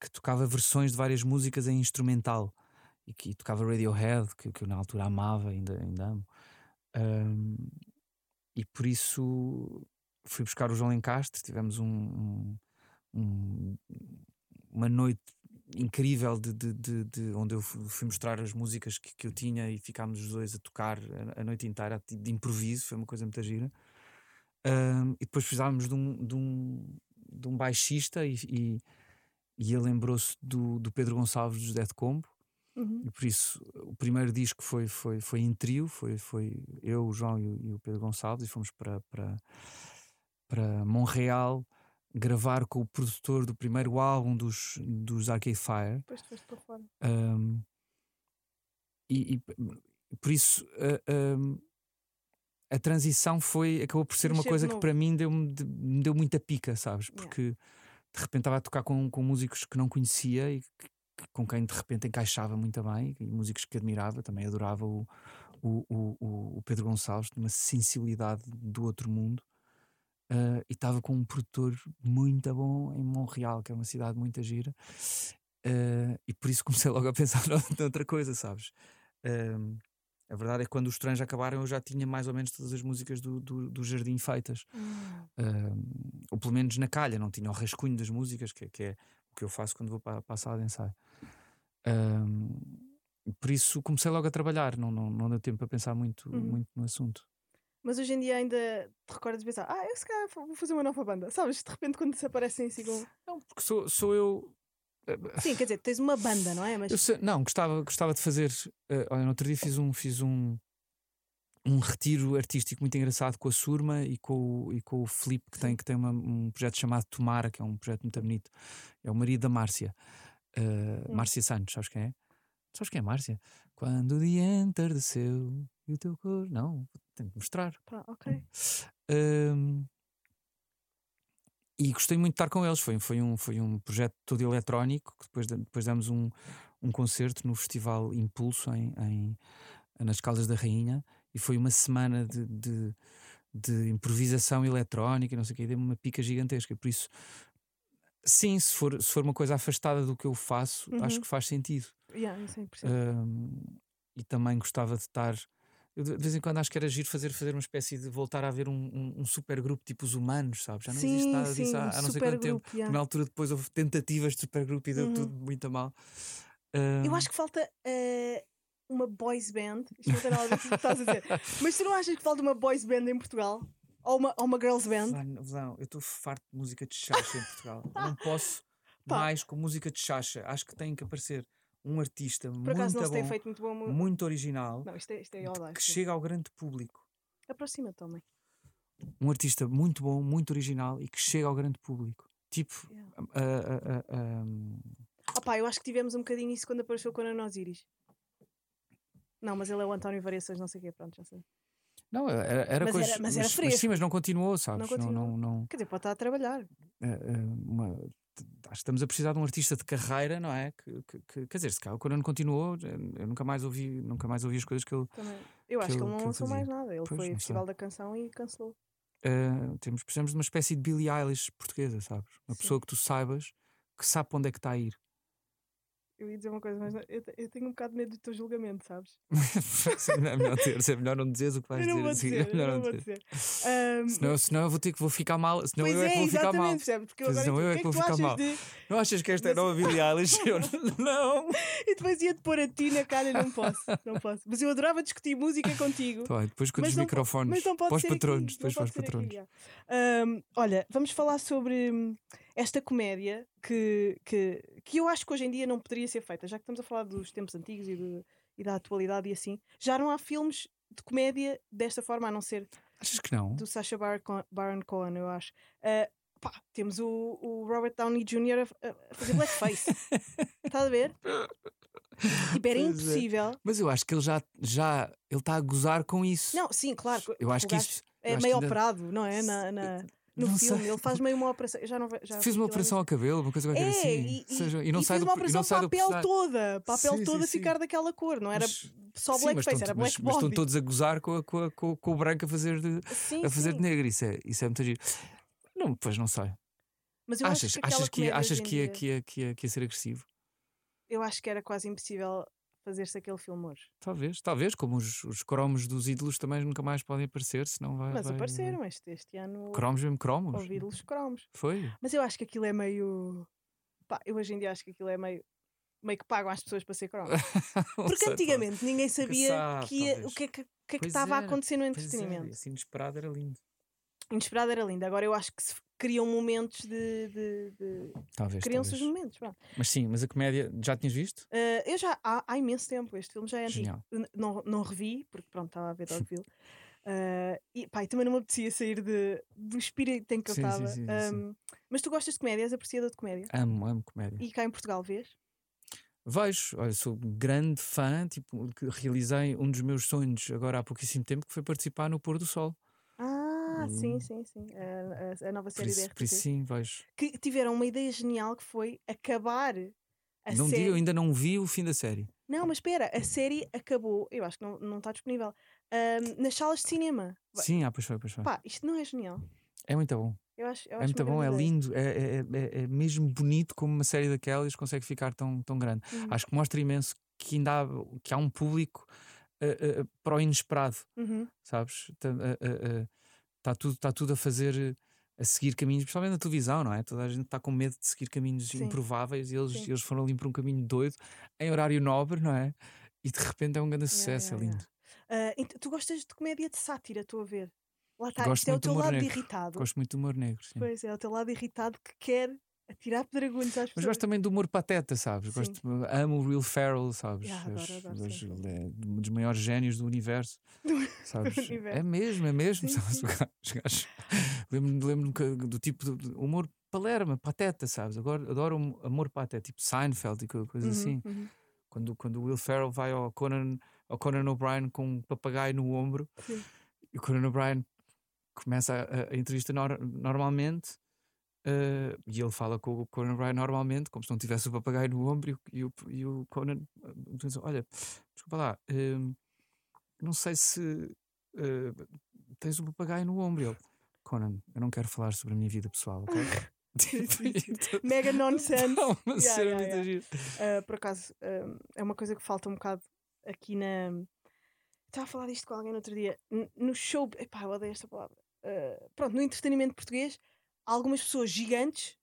que tocava versões de várias músicas em instrumental e que tocava Radiohead, que, que eu na altura amava, ainda, ainda amo. Um, e por isso fui buscar o João Lencastre, tivemos um, um, uma noite incrível de, de, de, de, onde eu fui mostrar as músicas que, que eu tinha e ficámos os dois a tocar a, a noite inteira de improviso, foi uma coisa muito gira. Um, e depois precisávamos de um, de um, de um baixista e, e, e ele lembrou-se do, do Pedro Gonçalves do José de Combo. Uhum. E por isso o primeiro disco foi, foi, foi em trio, foi, foi eu, o João e o, e o Pedro Gonçalves, e fomos para, para, para Montreal gravar com o produtor do primeiro álbum dos, dos Arcade Fire. Depois foste para fora. Um, e, e, por isso uh, a transição foi acabou por ser uma coisa que para mim deu me deu muita pica, sabes? Porque yeah. de repente estava a tocar com, com músicos que não conhecia e que, com quem de repente encaixava muito bem, e músicos que admirava, também adorava o, o, o, o Pedro Gonçalves, de uma sensibilidade do outro mundo. Uh, e estava com um produtor muito bom em Montreal, que é uma cidade muito gira, uh, e por isso comecei logo a pensar noutra coisa, sabes? Uh, a verdade é que quando os trens acabaram eu já tinha mais ou menos todas as músicas do, do, do Jardim feitas. Uh, ou pelo menos na calha, não tinha o rascunho das músicas, que, que, é o que eu faço quando vou para, para a sala de ensaio. Uh, por isso comecei logo a trabalhar, não, não, não deu tempo para pensar muito, uhum. muito no assunto. Mas hoje em dia ainda te recordas de pensar, ah, eu se calhar vou fazer uma nova banda, sabes? De repente quando desaparecem assim com. Não, porque sou, sou eu Sim, quer dizer, tens uma banda, não é? Mas... Sei, não, gostava, gostava de fazer. Uh, olha, no outro dia fiz um, fiz um, um retiro artístico muito engraçado com a Surma e com o, e com o Felipe, que tem, que tem uma, um projeto chamado Tomara, que é um projeto muito bonito. É o marido da Márcia, uh, Márcia Santos, sabes quem é? Sabes quem é Márcia? Quando o dia entardeceu e o teu cor. Não, tenho que mostrar. Ok. Uh, e gostei muito de estar com eles. Foi, foi, um, foi um projeto todo eletrónico. Depois, depois demos um, um concerto no Festival Impulso em, em, nas Caldas da Rainha e foi uma semana de, de, de improvisação eletrónica, não sei o que, deu-me uma pica gigantesca. Por isso, sim, se for, se for uma coisa afastada do que eu faço, uhum. acho que faz sentido. Yeah, um, e também gostava de estar eu de vez em quando acho que era giro fazer, fazer uma espécie de voltar a haver um, um, um super grupo tipo os humanos, sabes? Já não sim, existe nada sim, disso há, há não sei quanto tempo. Yeah. Na altura depois houve tentativas de super grupo e deu uhum. tudo muito a mal. Um... Eu acho que falta uh, uma boys band. Isto não tem nada a ver com o que estás a dizer. Mas tu não achas que falta uma boys band em Portugal? Ou uma, ou uma girls band? Não, eu estou farto de música de chacha em Portugal. Eu não posso mais com música de chacha. Acho que tem que aparecer um artista Por muito, bom, feito muito, bom, muito original não, isto é, isto é que chega ao grande público. Aproxima também. Um artista muito bom, muito original e que chega ao grande público. Tipo. Yeah. Uh, uh, um... Opa, eu acho que tivemos um bocadinho isso quando apareceu com a Nós Iris. Não, mas ele é o António Variações, não sei o quê, pronto, já sei. Não, era, era mas, coisa, era, mas, era fresco. Mas sim, mas não continuou, sabes? Não, continuou. não, não, não... Quer dizer, pode estar a trabalhar. uma, acho que estamos a precisar de um artista de carreira, não é? Que, que, que quer dizer, se cá o Conan continuou, eu nunca mais ouvi, nunca mais ouvi as coisas que ele. Também. Eu acho que, ele, que ele não lançou mais nada. Ele pois, foi ao Festival da Canção e cancelou. Uh, temos, precisamos de uma espécie de Billie Eilish portuguesa, sabes? Uma Sim. pessoa que tu saibas que sabe para onde é que está a ir. Eu ia dizer uma coisa, mas eu, eu tenho um bocado de medo do teu julgamento, sabes? é melhor é melhor não dizeres o que vais eu não dizer. Vou dizer, é melhor não, não dizer. Um, senão, senão eu vou ter que vou ficar mal. Senão eu é, que vou ficar mal. Porque eu senão eu é que, vou ficar mal. De... Não achas que esta é nova Billie Eilish? Eu não. E depois ia-te pôr a ti na cara, não posso. Não posso. Mas eu adorava discutir música contigo. Tá, depois com os microfones. Para os patronos. Depois para os patronos. Olha, vamos falar sobre hum, esta comédia que, que, que eu acho que hoje em dia não poderia ser feita, já que estamos a falar dos tempos antigos e, de, e da atualidade e assim, já não há filmes de comédia desta forma, a não ser Achas que não? do Sacha Baron Cohen, eu acho. Uh, pá, temos o, o, Robert Downey Jr. a, a fazer blackface. Está a ver? Tipo, era pois é. impossível. É. Mas eu acho que ele já já ele está a gozar com isso. Não, sim, claro. Eu acho que isso é meio ainda... operado, não é? Na, na no não filme. Sei. Ele faz meio uma operação. Já não, já Fiz uma operação ao cabelo, uma coisa qualquer é, assim. E, e, seja, e não e sai fez do, uma operação para a pele toda. Para a pele sim, toda sim, ficar sim. daquela cor. Não era mas, só blackface, era black mas, mas estão todos a gozar com, a, com, a, com, o branco a fazer de, a fazer de negro. Isso é, isso é muito giro. Não, pois não sei. Mas eu achas, acho que achas, que achas que, ia, que, ia, que, ia, que ia ser agressivo? Eu acho que era quase impossível fazer-se aquele filme hoje. Talvez, talvez, como os, os cromos dos ídolos também nunca mais podem aparecer, senão vai. Mas vai, apareceram vai... este, este ano. Cromos mesmo cromos. Houve ídolos cromos. Foi. Mas eu acho que aquilo é meio. Pá, eu hoje em dia acho que aquilo é meio. Meio que pagam às pessoas para ser cromos. Porque sei, antigamente ninguém sabia sabe, que ia, o que é que, que, é que estava a acontecer no entretenimento. Era, assim, inesperado era lindo. Inesperado era lindo. Agora eu acho que se criam momentos de. de, de... Talvez. Criam-se os momentos. Pronto. Mas sim, mas a comédia já tinhas visto? Uh, eu já há, há, imenso tempo. Este filme já é antigo. Não, não revi, porque pronto, estava a ver Dogville. Uh, e pá, também não me apetecia sair de, do espírito em que eu estava. Um, mas tu gostas de comédia? És apreciador de comédia? Amo, amo comédia. E cá em Portugal vês? Vejo, olha, sou grande fã, tipo, realizei um dos meus sonhos agora há pouquíssimo tempo que foi participar no Pôr do Sol. Ah, sim, hum. sim, sim. A, a, a nova série isso, da RTP. Por sim, vejo. Que tiveram uma ideia genial que foi acabar a não série. eu ainda não vi o fim da série. Não, mas espera, a série acabou, eu acho que não, não está disponível, um, nas salas de cinema. Sim, ah, pois foi, pois foi. Pá, isto não é genial. É muito bom. Eu acho, eu é muito bom, é lindo, é, é, é, é, mesmo bonito como uma série daquelas consegue ficar tão, tão grande. Uhum. Acho que mostra imenso que ainda há, que há um público uh, uh, para o inesperado, uhum. sabes? Uh, está tudo, está tudo a fazer a seguir caminhos, principalmente na televisão, não é? Toda a gente está com medo de seguir caminhos Sim. improváveis e eles, eles foram ali para um caminho doido, em horário nobre, não é? E de repente é um grande sucesso, yeah, yeah, é lindo. Uh, tu gostas de comédia de sátira, estou a ver. Lá está, Gosto é o teu lado negro. irritado. Gosto muito do humor negro. Sim. Pois é, o teu lado irritado que quer a tirar pedregulhos às pessoas. Mas gosto também do humor pateta, sabes? Gosto, amo o Will Ferrell, sabes? Yeah, adoro, adoro, os, é um dos maiores génios do universo. sabes? do universo. É mesmo, é mesmo. Sim, sim. lembro-me lembro do tipo de humor palerma, pateta, sabes? Agora adoro humor pateta, tipo Seinfeld e coisa uhum, assim. Uhum. Quando, quando o Will Ferrell vai ao Conan, ao Conan O'Brien com um papagaio no ombro sim. e o Conan O'Brien começa a, a entrevista nor normalmente Uh, e ele fala com o Conan Bryan normalmente, como se não tivesse o papagaio no ombro, e, o, e o Conan diz: Olha, desculpa lá, uh, não sei se uh, tens o papagaio no ombro. Ele, Conan, eu não quero falar sobre a minha vida pessoal, ok? Mega nonsense. Não, mas yeah, yeah, yeah. Por acaso, é uma coisa que falta um bocado aqui na. Estava a falar disto com alguém no outro dia. no show. Epá, eu odeio esta palavra. Pronto, no entretenimento português algumas pessoas gigantes,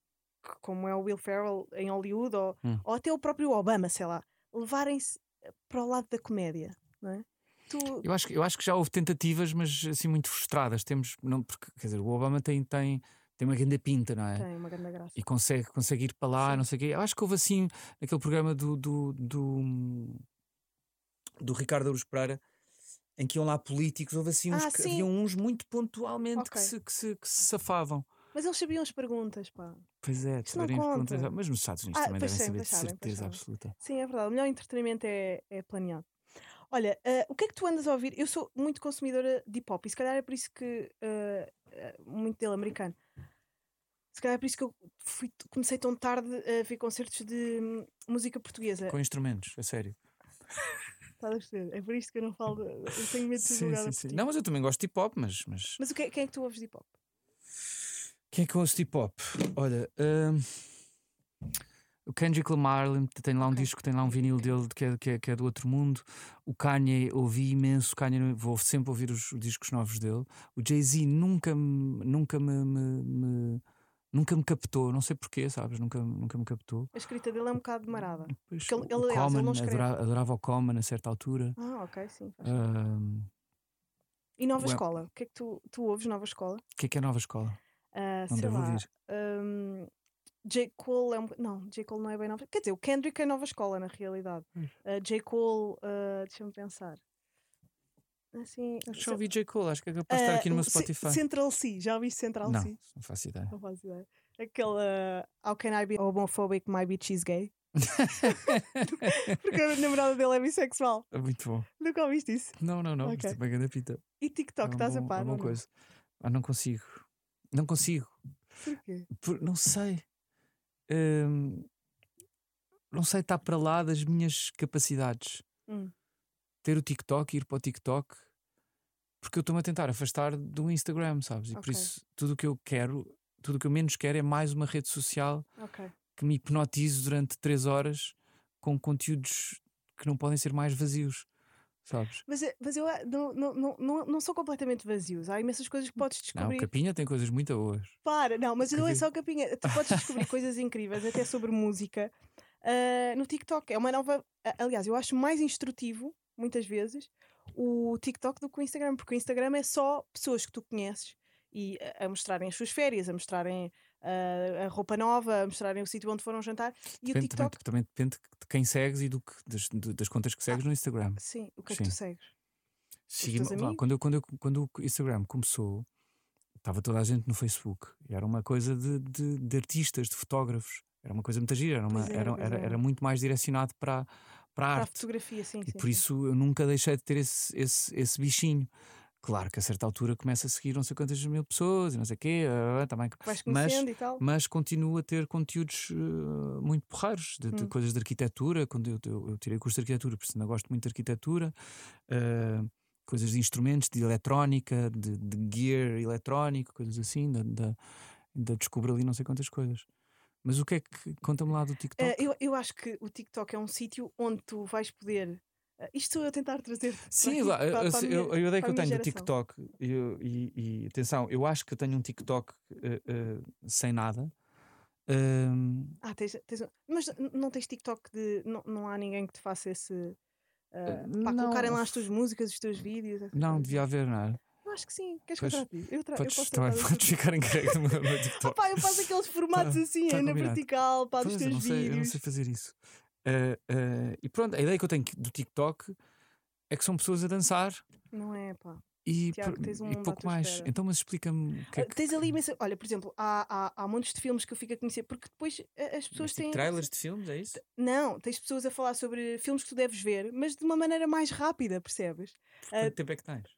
como é o Will Ferrell em Hollywood, ou, hum. ou até o próprio Obama, sei lá, levarem-se eh, para o lado da comédia, não é? Tu... Eu, acho, eu acho que já houve tentativas, mas assim muito frustradas. Temos, não, porque, quer dizer, o Obama tem, tem, tem uma grande pinta, não é? Tem uma grande graça. E consegue, consegue ir para lá, Sim. não sei o quê. Eu acho que houve assim, naquele programa do, do, do, do Ricardo Aruz Pereira, em que iam lá políticos, houve assim uns, ah, haviam uns muito pontualmente okay. que, se, que, se, que se safavam. Mas eles sabiam as perguntas, pá. Pois é, saberem as perguntas. Mas nos Estados Unidos ah, também devem saber de certeza absoluta. Sim, é verdade. O melhor entretenimento é, é planeado. Olha, uh, o que é que tu andas a ouvir? Eu sou muito consumidora de hip hop e se calhar é por isso que. Uh, muito dele americano. Se calhar é por isso que eu fui, comecei tão tarde a ver concertos de hum, música portuguesa. Com instrumentos, a sério. Estás a perceber? É por isto que eu não falo. Eu tenho medo de ser sim, sim, sim. Não, mas eu também gosto de hip hop, mas. Mas, mas o que, quem é que tu ouves de hip hop? Quem é que ouve hip hop? Olha, uh, o Kendrick Lamar tem lá um okay. disco, tem lá um vinil dele que é, que, é, que é do outro mundo. O Kanye ouvi imenso, Kanye, vou sempre ouvir os, os discos novos dele. O Jay-Z nunca, nunca me, me, me, nunca me captou, não sei porquê, sabes? Nunca, nunca me captou. A escrita dele é um bocado demarada. Pois, ele, ele, o Common, ele adorava, adorava, o Common a certa altura. Ah, ok, sim. Uh, e Nova Escola? O que é que tu, tu ouves, Nova Escola? O que é que é Nova Escola? Uh, sei lá. Um, J. Cole é um. Não, J. Cole não é bem nova. Quer dizer, o Kendrick é nova escola, na realidade. Uh, J. Cole, uh, deixa-me pensar. Assim, já ouvi J. Cole, acho que é capaz de estar aqui no meu Spotify. Central C, já ouvi Central não, C? Não faço ideia. Não faço ideia. Aquele How Can I Be Homophobic, My Bitch is Gay? Porque a namorada dele é bissexual. É muito bom. Nunca ouviste isso? Não, não, não. Okay. Isto é bem grande pita. E TikTok, é um estás bom, a par? É uma coisa. Ah, não consigo. Não consigo. Porquê? Por, não sei. Hum, não sei, está para lá das minhas capacidades. Hum. Ter o TikTok, ir para o TikTok, porque eu estou-me a tentar afastar do Instagram, sabes? E por isso tudo o que eu quero, tudo o que eu menos quero é mais uma rede social Ok. que me hipnotize durante três horas com conteúdos que não podem ser mais vazios, sabes? Mas, é- mas eu ah, não, não, não, não, não são completamente vazios. Há imensas coisas que podes Não, descobrir. Capinha tem coisas muito boas. Para, não, mas não é só capinha. Tu podes descobrir coisas incríveis, até sobre música, ah, no TikTok. É uma nova. a- Aliás, eu acho mais instrutivo, muitas vezes, o TikTok do que o Instagram, porque o Instagram é só pessoas que tu conheces e a- a mostrarem as suas férias, a mostrarem ah, a roupa nova, a mostrarem o sítio onde foram jantar. E o Depende, também, TikTok. também depende de quem segues e do que, das, das contas que segues no Instagram. Sim, o que é que tu Sim. segues? Amigos? quando, eu, quando, eu, quando o Instagram começou, estava toda a gente no Facebook. Era uma coisa de, de, de artistas, de fotógrafos. Era uma coisa muito gira. Era, uma, Pois era, era, pois era, muito mais direcionado para, para a Para a arte. fotografia, sim, E sim. por sim. isso eu nunca deixei de ter esse, esse, esse bichinho. Claro que a certa altura começa a seguir não sei quantas mil pessoas e não sei o quê, ah, ah, também. Vais mas- e tal. Mas continuo a ter conteúdos eh, muito porreiros, de, de Hum. coisas de arquitetura. Quando eu, eu, eu tirei curso de arquitetura, por isso ainda gosto muito de arquitetura, eh, coisas de instrumentos, de eletrónica, de, de gear eletrónico, coisas assim. Ainda, ainda, ainda descubro ali não sei quantas coisas. Mas o que é que. Conta-me lá do TikTok. Eu, eu acho que o TikTok é um sítio onde tu vais poder. Eh, isto estou eu a tentar trazer. Sim, para aqui, eu- para- eu, para a sei- minha- eu- que eu tenho do. TikTok, e, eu- e, e atenção, eu acho que eu tenho um TikTok eh, eh, sem nada. Ahm, Ah, tens, tens um- mas não tens TikTok de. Não, não há ninguém que te faça esse. eh, para não. colocarem lá as tuas músicas, os teus vídeos. não, devia haver, não é? Eu acho que sim. Queres Pois, que eu trate? Eu, tra eu Podes, posso também podes ficar encarregue do meu, TikTok. Opa, eu faço aqueles formatos Tá- assim, tá é na combinado. vertical, para os Pois, eu, teus não sei, eu não vídeos. sei fazer isso. Ah, ah, e pronto, a ideia que eu tenho do TikTok é que são pessoas a dançar Não é, pá. e, Tiago, um e pouco mais. espera. Então, mas explica-me o que é Ah, que. Tens ali imensa. Olha, por exemplo, há, há, há montes de filmes que eu fico a conhecer, porque depois eh, as pessoas Mas, tipo, têm. trailers de filmes, é isso? Não, tens pessoas a falar sobre filmes que tu deves ver, mas de uma maneira mais rápida, percebes? Por quanto tempo é que tens?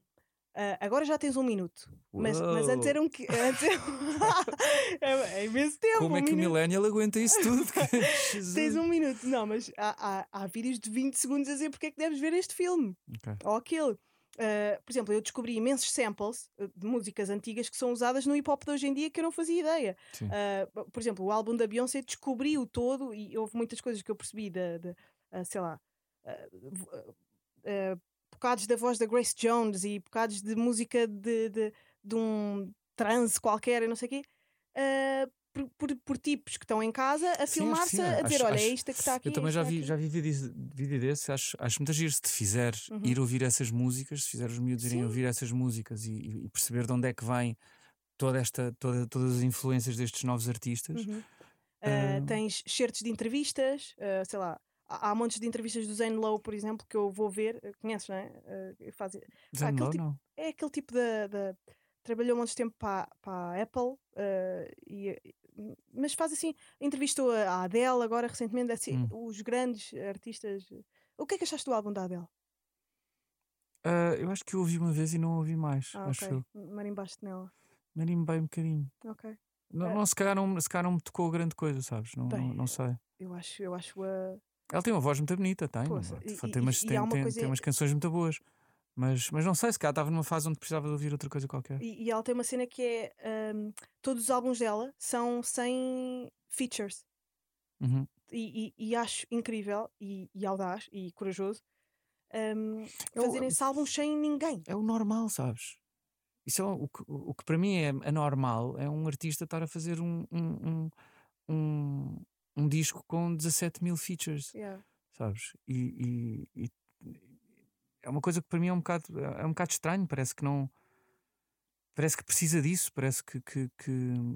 Ah, agora já tens um minuto. Mas, mas antes era um. qui- Antes é, é imenso tempo. Como um é que o. Millennial aguenta isso tudo? Tens um minuto. Não, mas há, há, há vídeos de 20 segundos a dizer porque é que deves ver este filme Ok. ou aquele. Ah, por exemplo, eu descobri imensos samples ah, de músicas antigas que são usadas no hip hop de hoje em dia que eu não fazia ideia. Ah, por exemplo, o álbum da Beyoncé descobri-o todo e houve muitas coisas que eu percebi da, da- sei lá, ah, bocados da voz da Grace Jones e bocados de música de, de, de um trance qualquer e não sei o quê. ah, por, por, por tipos que estão em casa a filmar-se a dizer: acho- olha, é acho- isto que está aqui. Eu também já vi, aqui." já vi vídeos, vídeo desses, acho, acho muito giro se te fizeres Uhum. ir ouvir essas músicas, se fizeres os miúdos irem ouvir essas músicas e, e- perceber de onde é que vem toda esta, toda, todas as influências destes novos artistas. Uhum. Uh, tens certos de entrevistas, uh, sei lá, há, há montes de entrevistas do Zane Lowe, por exemplo, que eu vou ver, uh, conheces, não é? Uh, faz, Zen aquele Low, tipo- não. é aquele tipo de. de- trabalhou montes de tempo para, para a Apple, uh, e, mas faz assim, entrevistou a Adele agora recentemente, assim, Hum. os grandes artistas. O que é que achaste do álbum da Adele? Ah, eu acho que eu ouvi uma vez e não ouvi mais. Ah, acho ok. eu. Marimbaste nela. Marinho bem um bocadinho. Ok. Não, Ah. não, se, calhar não, se calhar não me tocou grande coisa, sabes? Não, Bem, não, não sei. Eu acho, eu acho a. Ela tem uma voz muito bonita, tem. Poça, tem, e- umas, e tem, uma tem- coisa- tem umas canções muito boas. Mas, mas não sei, se calhar estava numa fase onde precisava de ouvir outra coisa qualquer. E, e ela tem uma cena que é. um, todos os álbuns dela são sem features. Uhum. E, acho incrível e, e audaz e corajoso um, É o- fazerem esse álbum sem ninguém. é o normal, sabes? Isso é o, que, o que para mim é anormal é um artista estar a fazer um, um, um, um, disco com 17 mil features, Yeah. sabes? E, e- e é uma coisa que para mim é um bocado, é um bocado estranho, parece que não. Parece que precisa disso, parece que, que, que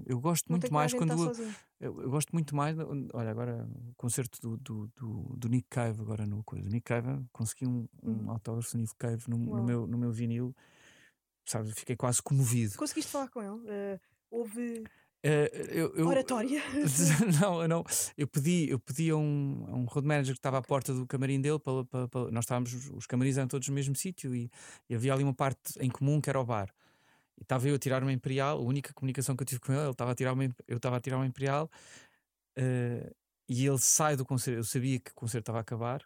eu gosto muito mais quando. sozinho. Eu, eu gosto muito mais. Olha, agora o concerto do, do, do, do Nick Cave, agora no coisa. Nick Cave, consegui um, um Uhum. autógrafo do Nick Cave no, no meu, no meu vinil, sabes? Fiquei quase comovido. Conseguiste falar com ele? Uh, houve Eh, eu, eu- oratória? não, eu não. Eu pedi, eu pedi a um, a um road manager que estava à porta do camarim dele. Para, para- para- nós estávamos, os camarins eram todos no mesmo sítio e, e havia ali uma parte em comum que era o bar. E estava eu a tirar uma Imperial, a única comunicação que eu tive com ele, ele estava a tirar uma, eu estava a tirar uma Imperial uh, e ele sai do concerto. Eu sabia que o concerto estava a acabar,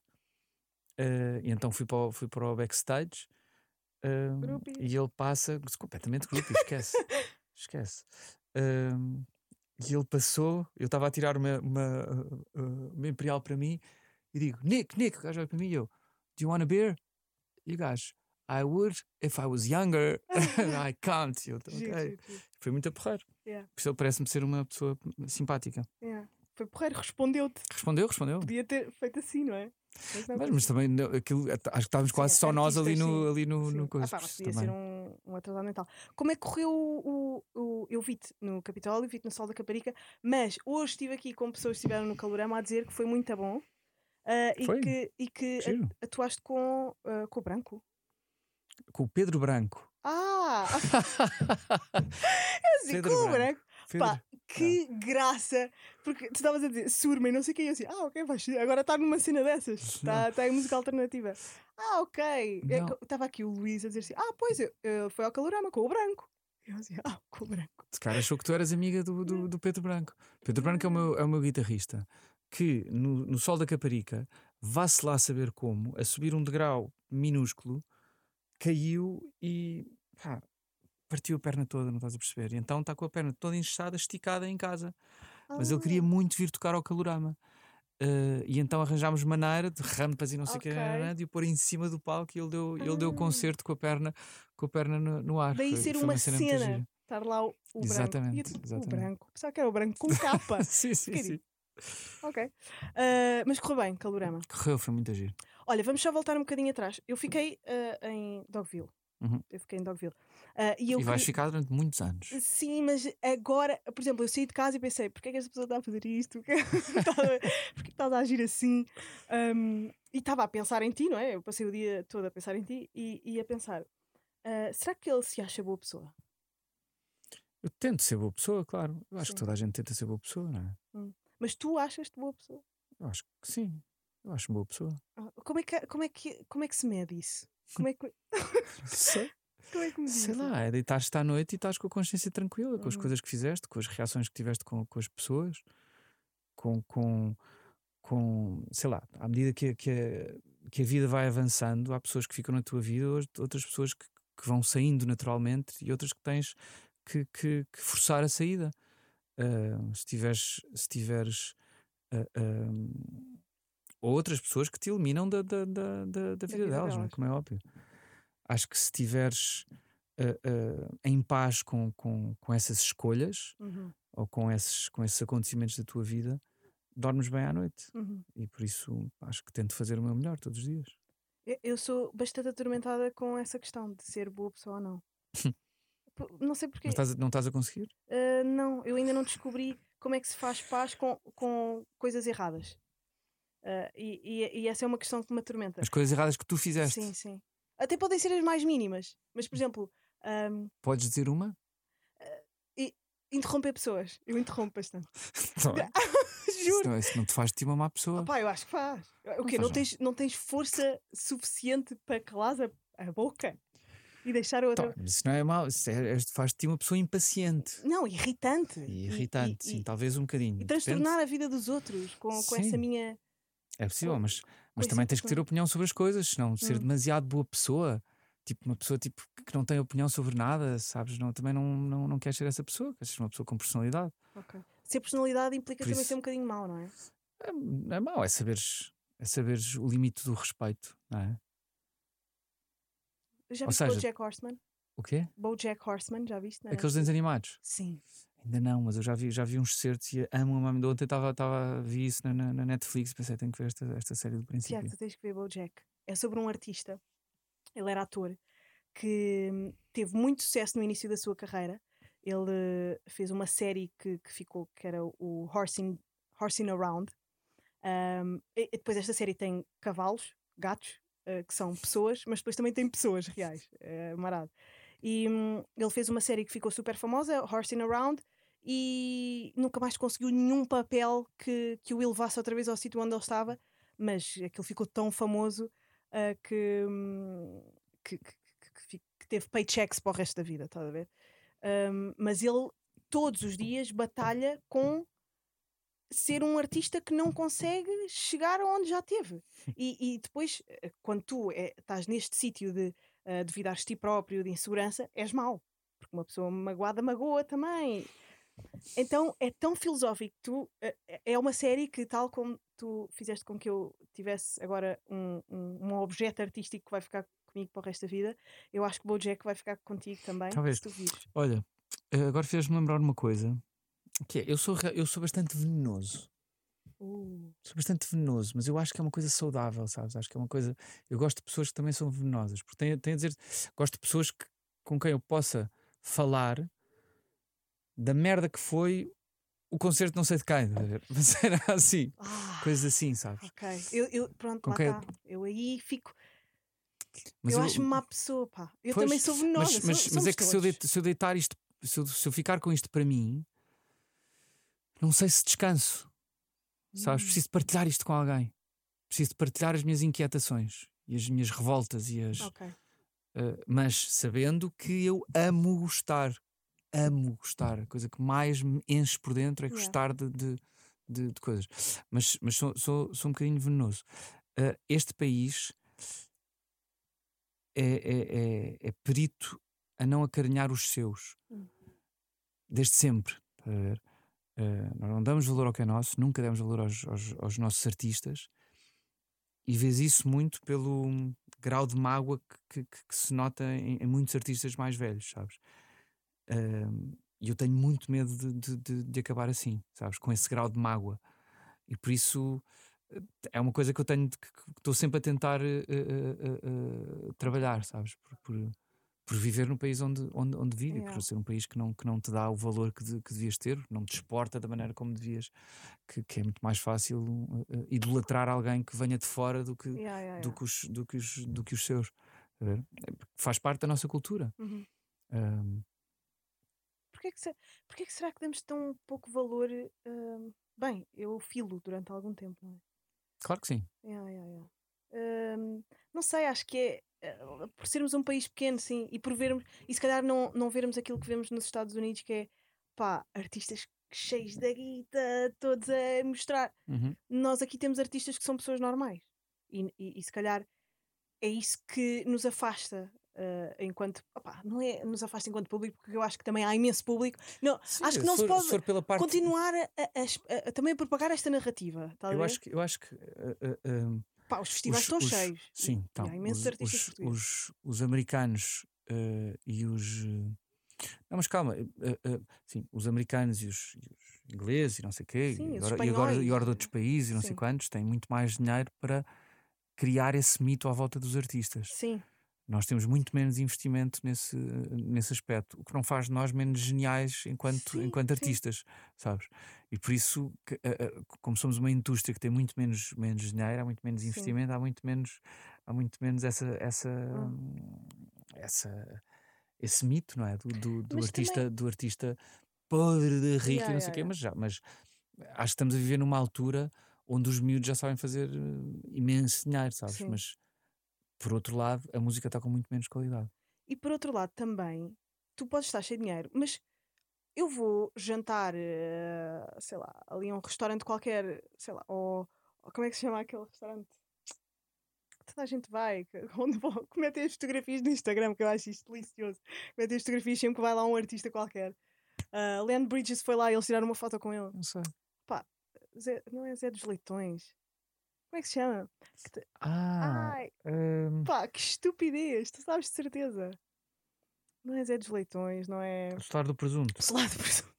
uh, e então fui para o, fui para o backstage uh, e ele passa completamente grupo, esquece, esquece. E ele passou, eu estava a tirar uma, uma, uma Imperial para mim e digo: Nick, Nick, o gajo vai para mim e eu: Do you want a beer? E o gajo: I would if I was younger. I can't. Eu, okay. Foi muito a porrer. Yeah. Por isso ele parece-me ser uma pessoa simpática. Yeah. Foi porreiro, respondeu-te. Respondeu, respondeu. Podia ter feito assim, não é? Mas, não, mas, mas também aquilo, acho que estávamos quase sim, só nós ali no, ali no, no coisa. Ah, pá, podia também. ser um, um atrasado mental. Como é que correu o. o, o eu vi-te no Capitólio, vi-te no Sol da Caparica, mas hoje estive aqui com pessoas que estiveram no Calorama a dizer que foi muito bom. Uh, e que, e que atuaste com, uh, com o Branco com o Pedro Branco. Ah! eu assim, Pedro com o Branco. Pedro... Pá, que ah. graça! Porque tu estavas a dizer surma e não sei o que, eu assim, ah, ok, agora está numa cena dessas, está tá em música alternativa. Ah, ok. Estava aqui o Luís a dizer assim, ah, pois, eu, eu foi ao calorama com o Branco. Eu assim, ah, com o Branco. Esse cara achou que tu eras amiga do, do, do Pedro Branco. Pedro Branco é o meu, é o meu guitarrista que no, no Sol da Caparica, vá-se lá saber como, a subir um degrau minúsculo, caiu e pá, partiu a perna toda, não estás a perceber? E então está com a perna toda inchada, esticada em casa. Mas ele queria ah. muito vir tocar ao Calorama. Uh, e então arranjámos maneira de rampas e não sei o okay. que de o pôr em cima do palco e ele deu, ele deu o ah. concerto com a perna, com a perna no, no ar. Daí foi, ser foi uma, uma cena, cena estar lá o, o exatamente, branco. Exatamente. O branco. Pensava que era o branco com capa. sim, sim, sim. Ok. Uh, mas correu bem, Calorama. Correu, foi muito agir. Olha, vamos só voltar um bocadinho atrás. Eu fiquei uh, em Dogville. Uhum. Eu fiquei em Dogville. Uh, e, eu e vais ficar durante muitos anos. Sim, mas agora, por exemplo, eu saí de casa e pensei: porquê é que esta pessoa está a fazer isto? porquê que estás a agir assim? Um, e estava a pensar em ti, não é? Eu passei o dia todo a pensar em ti e, e a pensar: uh, será que ele se acha boa pessoa? Eu tento ser boa pessoa, claro. Eu acho sim. que toda a gente tenta ser boa pessoa, não é? Hum. Mas tu achas-te boa pessoa? Eu acho que sim. Eu acho boa pessoa. Ah, como é que, como é que, como é que se mede isso? Como é que. Sei. Como é que me Sei lá, é deitar-te à noite e estás com a consciência tranquila, com as uhum. coisas que fizeste, com as reações que tiveste com, com as pessoas, com, com, com, sei lá, à medida que, que, a, que a vida vai avançando, há pessoas que ficam na tua vida, outras pessoas que, que vão saindo naturalmente e outras que tens que, que, que forçar a saída. Uh, se tiveres, se tiveres uh, uh, outras pessoas que te eliminam da, da, da, da, da vida, vida delas, delas. É? como é óbvio. Acho que se estiveres em paz com, com, com essas escolhas uhum. ou com esses, com esses acontecimentos da tua vida, dormes bem à noite. Uhum. E por isso acho que tento fazer o meu melhor todos os dias. Eu sou bastante atormentada com essa questão de ser boa pessoa ou não. não sei porquê. Não estás, não estás a conseguir? Uh, não, eu ainda não descobri como é que se faz paz com, com coisas erradas. Uh, e, e, e, essa é uma questão que me atormenta. As coisas erradas que tu fizeste. Sim, sim. Até podem ser as mais mínimas. Mas, por exemplo. Um, Podes dizer uma? Uh, interromper pessoas. Eu interrompo bastante. Juro. Isso não, isso não te faz de ti uma má pessoa. Opa, eu acho que faz. O quê? Não, não, tens, não tens força suficiente para calar a, a boca? e deixar outra. Então, isso não é mau, isso é, faz de ti uma pessoa impaciente. Não, irritante. E irritante, e, sim, e, talvez um bocadinho. E transtornar a vida dos outros com, com essa minha. É possível, mas, mas também tens que ter opinião sobre as coisas, senão hum. ser demasiado boa pessoa. Tipo, uma pessoa tipo, que não tem opinião sobre nada, sabes? Não, também não, não, não queres ser essa pessoa, queres ser uma pessoa com personalidade. Okay. Ser personalidade implica Por também isso, ser um bocadinho mau, não é? É, é mau, é saberes, é saberes o limite do respeito, não é? Já viste seja, Bojack Horseman? O quê? Bojack Horseman, já viste? Aqueles desenhos animados? Sim. Ainda não, mas eu já vi, já vi uns certos e amo a mãe. Ontem estava a vi isso na, na, Netflix pensei, tenho que ver esta, esta série do princípio. Tiago, tu tens que ver Bojack. É sobre um artista, ele era ator, que hum, teve muito sucesso no início da sua carreira. Ele fez uma série que, que ficou, que era o Horsing, Horsing Around. Um, e depois esta série tem cavalos, gatos, uh, que são pessoas, mas depois também tem pessoas reais, é marado. E um, ele fez uma série que ficou super famosa, Horsing Around, e nunca mais conseguiu nenhum papel que, que o elevasse outra vez ao sítio onde ele estava, mas aquilo ficou tão famoso uh, que, que, que, que, teve paychecks para o resto da vida, estás a ver? Um, mas ele todos os dias batalha com ser um artista que não consegue chegar aonde já teve. E, e depois, eh, quando tu é, estás neste sítio de uh, duvidares de ti próprio, de insegurança, és mau. Porque uma pessoa magoada magoa também. Então é tão filosófico. Tu, uh, é uma série que, tal como tu fizeste com que eu tivesse agora um, um, um objeto artístico que vai ficar comigo para o resto da vida, eu acho que o Bojack vai ficar contigo também. Talvez. Olha, agora fez-me lembrar uma coisa que é, eu sou, eu sou bastante venenoso. Uh. Sou bastante venenoso, mas eu acho que é uma coisa saudável, sabes? Acho que é uma coisa. Eu gosto de pessoas que também são venenosas, porque tenho, tenho a dizer, gosto de pessoas que, com quem eu possa falar da merda que foi o concerto não sei de quem, mas era assim, ah, coisas assim, sabes? Ok, eu, eu pronto, lá quem... tá. eu aí fico. Mas eu, eu acho-me má pessoa, pá. Eu pois, também sou venenosa. Mas, mas, mas é que se eu, de, se eu, deitar isto, se eu, se eu ficar com isto para mim, não sei se descanso. Sabes? Hum. Preciso de partilhar isto com alguém. Preciso de partilhar as minhas inquietações e as minhas revoltas e as. Okay. Uh, mas sabendo que eu amo gostar. Amo gostar. A coisa que mais me enche por dentro é gostar de, de, de, de, coisas. Mas, mas sou, sou, sou um bocadinho venenoso. Uh, este país é, é, é, é, perito a não acarinhar os seus. Hum. Desde sempre. Uh, nós não damos valor ao que é nosso, nunca damos valor aos, aos, aos nossos artistas, e vês isso muito pelo grau de mágoa que, que, que se nota em, em, muitos artistas mais velhos, sabes? Uh, e eu tenho muito medo de, de, de, acabar assim, sabes? Com esse grau de mágoa. E por isso eh, é uma coisa que eu tenho, que estou sempre a tentar uh, trabalhar, sabes? Por, por, por viver no país onde, onde, onde vive, yeah. por ser um país que não, que não te dá o valor que, de, que devias ter, não te exporta da maneira como devias, que, que é muito mais fácil uh, idolatrar alguém que venha de fora do que, yeah, yeah, do, que os, do, que os, do que os seus. É, faz parte da nossa cultura. Uhum. Um... Porquê, que porquê que será que damos tão pouco valor? Uh, bem, eu filo durante algum tempo, não é? Claro que sim. Uh, não sei, acho que é eh, por sermos um país pequeno, sim, e por vermos, e se calhar não, não vermos aquilo que vemos nos Estados Unidos, que é pá, artistas cheios da guita, todos a mostrar. Uhum. Nós aqui temos artistas que são pessoas normais, e, e, e se calhar é isso que nos afasta. Uh, enquanto opá, não é nos afasta enquanto público, porque eu acho que também há imenso público. Não, Sim, acho que não se, for, se pode parte... continuar a, a, a, também a propagar esta narrativa. eu, acho que, eu acho que uh, Pá, os festivais os, estão os, cheios. Sim, então, há imensos os, artistas os, os, os americanos uh, e os. Uh, não, mas calma, uh, sim, os americanos e os, e os, ingleses e não sei o quê, sim, e, agora, e, agora, e agora de outros países e não sim. sei quantos, têm muito mais dinheiro para criar esse mito à volta dos artistas. Sim. Nós temos muito menos investimento nesse, nesse aspecto, o que não faz de nós menos geniais enquanto, sim, enquanto artistas, sabes? E por isso, como somos uma indústria que tem muito menos, menos dinheiro, há muito menos investimento, há muito menos, há muito menos essa, essa, hum. essa, esse mito, não é? Do, do, do artista, também... do artista podre de rico yeah, e não sei o yeah, quê, yeah. mas já, mas acho que estamos a viver numa altura onde os miúdos já sabem fazer eh, imenso dinheiro, sabes? Sim. Mas por outro lado, a música está com muito menos qualidade. E por outro lado também, tu podes estar cheio de dinheiro, mas eu vou jantar, uh, sei lá, ali a um restaurante qualquer, sei lá, ou, ou, como é que se chama aquele restaurante? Toda a gente vai, onde vou, cometem as fotografias no Instagram, que eu acho isto delicioso. Cometem as fotografias sempre que vai lá um artista qualquer. Uh, Bridges foi lá e eles tiraram uma foto com ele. Não sei. Pá, Zé, não é Zé dos Leitões. Como é que se chama? Ah, Ai, um... pá, que estupidez, tu sabes de certeza. Não é Zé dos Leitões, não é. O Solar do Presunto. O Solar do Presunto.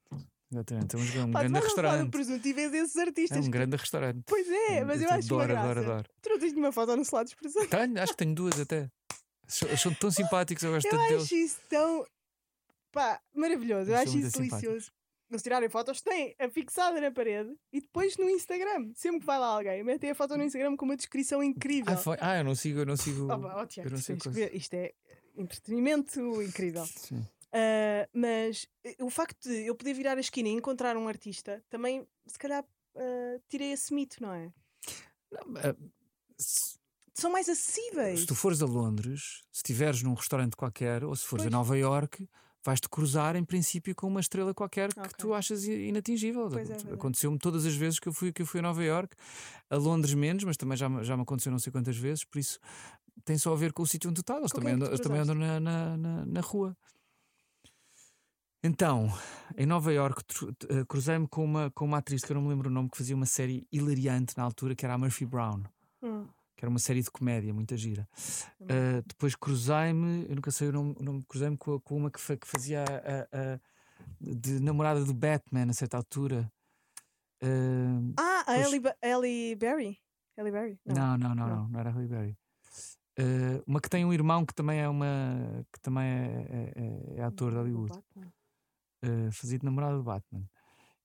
Exatamente, temos um pá, grande restaurante. do presunto e vês esses artistas. É um grande restaurante. Pois é, mas eu, eu acho adoro, adoro, adoro. Tu não tens nenhuma foto no Solar dos Presuntos? Tenho, acho que tenho duas até. São, são tão simpáticos, eu gosto eu tanto deles. Eu acho isso tão. pá, maravilhoso, eu, eu acho isso delicioso eles tirarem fotos, têm a fixada na parede e depois no Instagram. Sempre que vai lá alguém, metem a foto no Instagram com uma descrição incrível. Ah, foi? ah eu não sigo, eu não sigo. Oh, oh, Tiago, eu não sigo Isto é entretenimento incrível. Sim. Uh, mas eh, o facto de eu poder virar a esquina e encontrar um artista também, se calhar, uh, tirei esse mito, não é? Não, uh, se, São mais acessíveis. Se tu fores a Londres, se estiveres num restaurante qualquer, ou se fores pois. a Nova York vais-te cruzar em princípio com uma estrela qualquer okay. que tu achas inatingível. É, Aconteceu-me todas as vezes que eu fui que eu fui a Nova York, a Londres menos, mas também já, já me aconteceu não sei quantas vezes, por isso tem só a ver com o sítio onde tu estás. Eles também, andam, também andam na, na, na, na rua. Então, em Nova York, eh, cruzei-me com uma, com uma atriz que eu não me lembro o nome, que fazia uma série hilariante na altura, que era a Murphy Brown. Hum. Que era uma série de comédia, muita gira. Uh, depois cruzei-me, eu nunca sei o nome, nome cruzei-me com, com, uma que, que fazia a, a, de namorada do Batman a certa altura. Uh, ah, a Ellie, Ellie Berry? Ellie Berry? Não, não, não, não, não, não era Ellie Berry. Uh, uma que tem um irmão que também é uma que também é, é, é, é ator de Hollywood. Uh, fazia de namorada do Batman.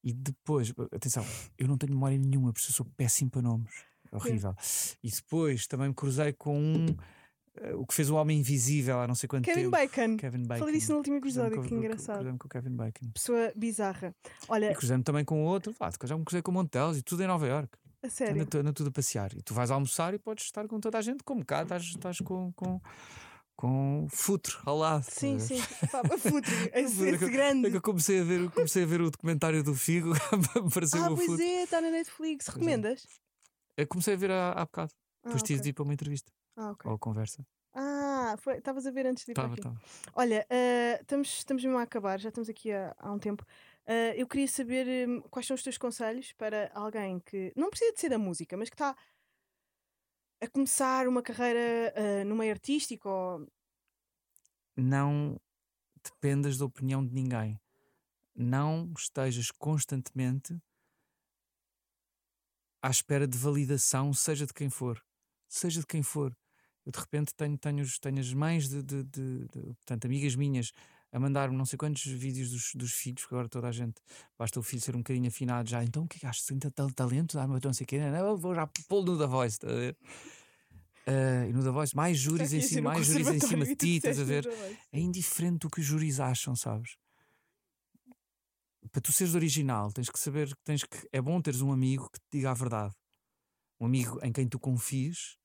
E depois, atenção, eu não tenho memória nenhuma, porque eu sou péssimo para nomes. Horrível. E depois também me cruzei com um. Uh, o que fez o Homem Invisível há não sei quanto Kevin tempo. Bacon. Kevin Bacon. Falei disso no último episódio, que engraçado. Cruzei-me com o Kevin Bacon. Pessoa bizarra. Olha... E cruzei-me também com outro. Ah, já me cruzei com Montelos e tudo em Nova York. A sério? Ando, tudo a passear. E tu vais almoçar e podes estar com toda a gente, como cá estás, estás com, com com futuro ao lado. Sim, sim. futuro, esse, esse grande. É que eu comecei a ver, comecei a ver o documentário do Figo, apareceu ah, o pois é, está na Netflix. É. Recomendas? Eu comecei a ver há, há bocado. Ah, Depois okay. tive de ir para uma entrevista. Ah, okay. Ou conversa. Ah, estavas a ver antes de ir tava, para aqui. Tava. Olha, uh, estamos, estamos mesmo a acabar, já estamos aqui há, há um tempo. Uh, eu queria saber um, quais são os teus conselhos para alguém que não precisa de ser da música, mas que está a começar uma carreira uh, no meio artístico ou... não dependas da opinião de ninguém. Não estejas constantemente à espera de validação, seja de quem for. Seja de quem for. Eu de repente tenho, tenho, tenho as mães de, de, de, de portanto, amigas minhas a mandar-me não sei quantos vídeos dos, dos filhos, que agora toda a gente basta o filho ser um bocadinho afinado já. Então o que é que achas? Tem talento? Dá-me não sei o quê. Não, vou já pô-lo no da voz, está a ver? Uh, e no da voz, mais júris em cima, mais júris em cima de ti, estás a ver? É indiferente o que os júris acham, sabes? Para tu seres original, tens que saber que tens que. É bom teres um amigo que te diga a verdade. Um amigo em quem tu confies.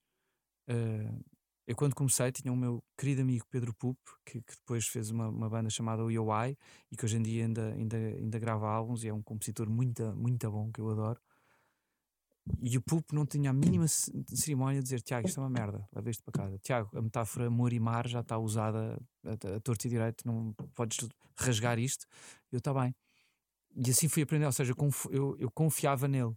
Uh, eu, quando comecei, tinha o meu querido amigo Pedro Pup, que, que depois fez uma, uma, banda chamada UOI e que hoje em dia ainda, ainda, ainda grava álbuns e é um compositor muito, muito bom, que eu adoro. E o Pup não tinha a mínima cerimónia de dizer: Tiago, isto é uma merda, leva para casa. Tiago, a metáfora amor e mar já está usada a, a torto e direito, não podes rasgar isto. Eu, está bem. E assim fui aprender, ou seja, eu, eu confiava nele,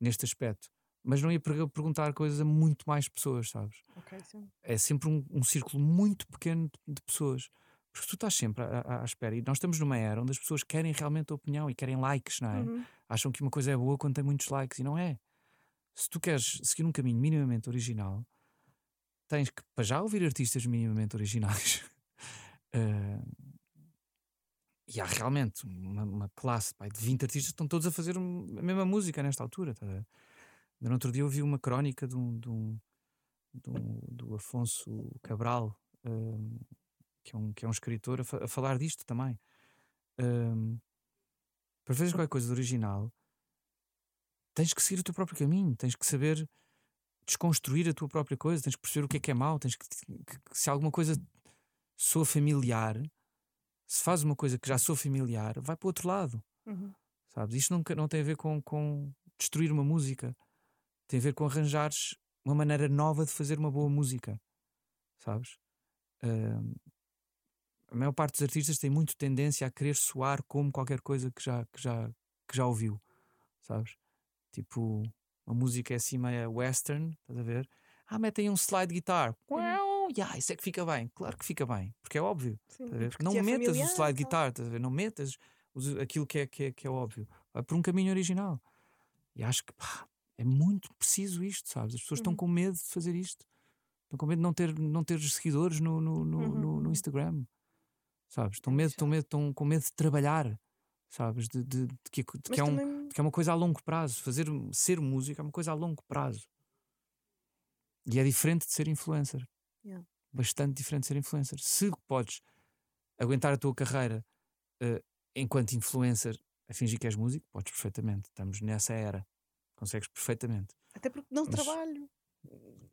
neste aspecto mas não ia perguntar coisas a muito mais pessoas, sabes? Okay, é sempre um, um, círculo muito pequeno de, de, pessoas. Porque tu estás sempre à, à, à, espera. E nós estamos numa era onde as pessoas querem realmente a opinião e querem likes, não é? Uhum. Acham que uma coisa é boa quando tem muitos likes e não é. Se tu queres seguir um caminho minimamente original, tens que, para já, ouvir artistas minimamente originais. uh, e há realmente uma, uma classe pai, de 20 artistas que estão todos a fazer a mesma música nesta altura. Tá? No outro dia ouvi uma crónica de um, de um, de um do Afonso Cabral, um, que, é um, que é um escritor, a, a falar disto também. Um, para fazer qualquer coisa de original, tens que seguir o teu próprio caminho, tens que saber desconstruir a tua própria coisa, tens que perceber o que é que é mau, tens que, que, que se alguma coisa soa familiar, se faz uma coisa que já sou familiar, vai para o outro lado. Uhum. Sabes? Isto não, não tem a ver com, com destruir uma música tem a ver com arranjares uma maneira nova de fazer uma boa música, sabes? Uh, a maior parte dos artistas tem muito tendência a querer soar como qualquer coisa que já, que já, que já ouviu, sabes? Tipo, uma música é assim meio western, estás a ver? Ah, metem um slide guitar. Uhum. Yeah, isso é que fica bem. Claro que fica bem, porque é óbvio. Sim, não é metas o slide guitar, estás a ver? Não metas aquilo que é, que é, que é óbvio. Vai por um caminho original. E acho que pá, é muito preciso isto, sabes? As pessoas uhum. estão com medo de fazer isto. Estão com medo de não ter, não ter seguidores no, no, no, uhum. no, no Instagram. Sabes? Estão, medo, estão, medo, estão com medo de trabalhar. Sabes? De, de, de, que, de que, é um, também... que é uma coisa a longo prazo. Fazer, ser música é uma coisa a longo prazo. E é diferente de ser influencer. Yeah. Bastante diferente de ser influencer. Se podes aguentar a tua carreira uh, enquanto influencer a fingir que és músico, podes perfeitamente. Estamos nessa era. Consegues perfeitamente. Até porque não Mas... trabalho.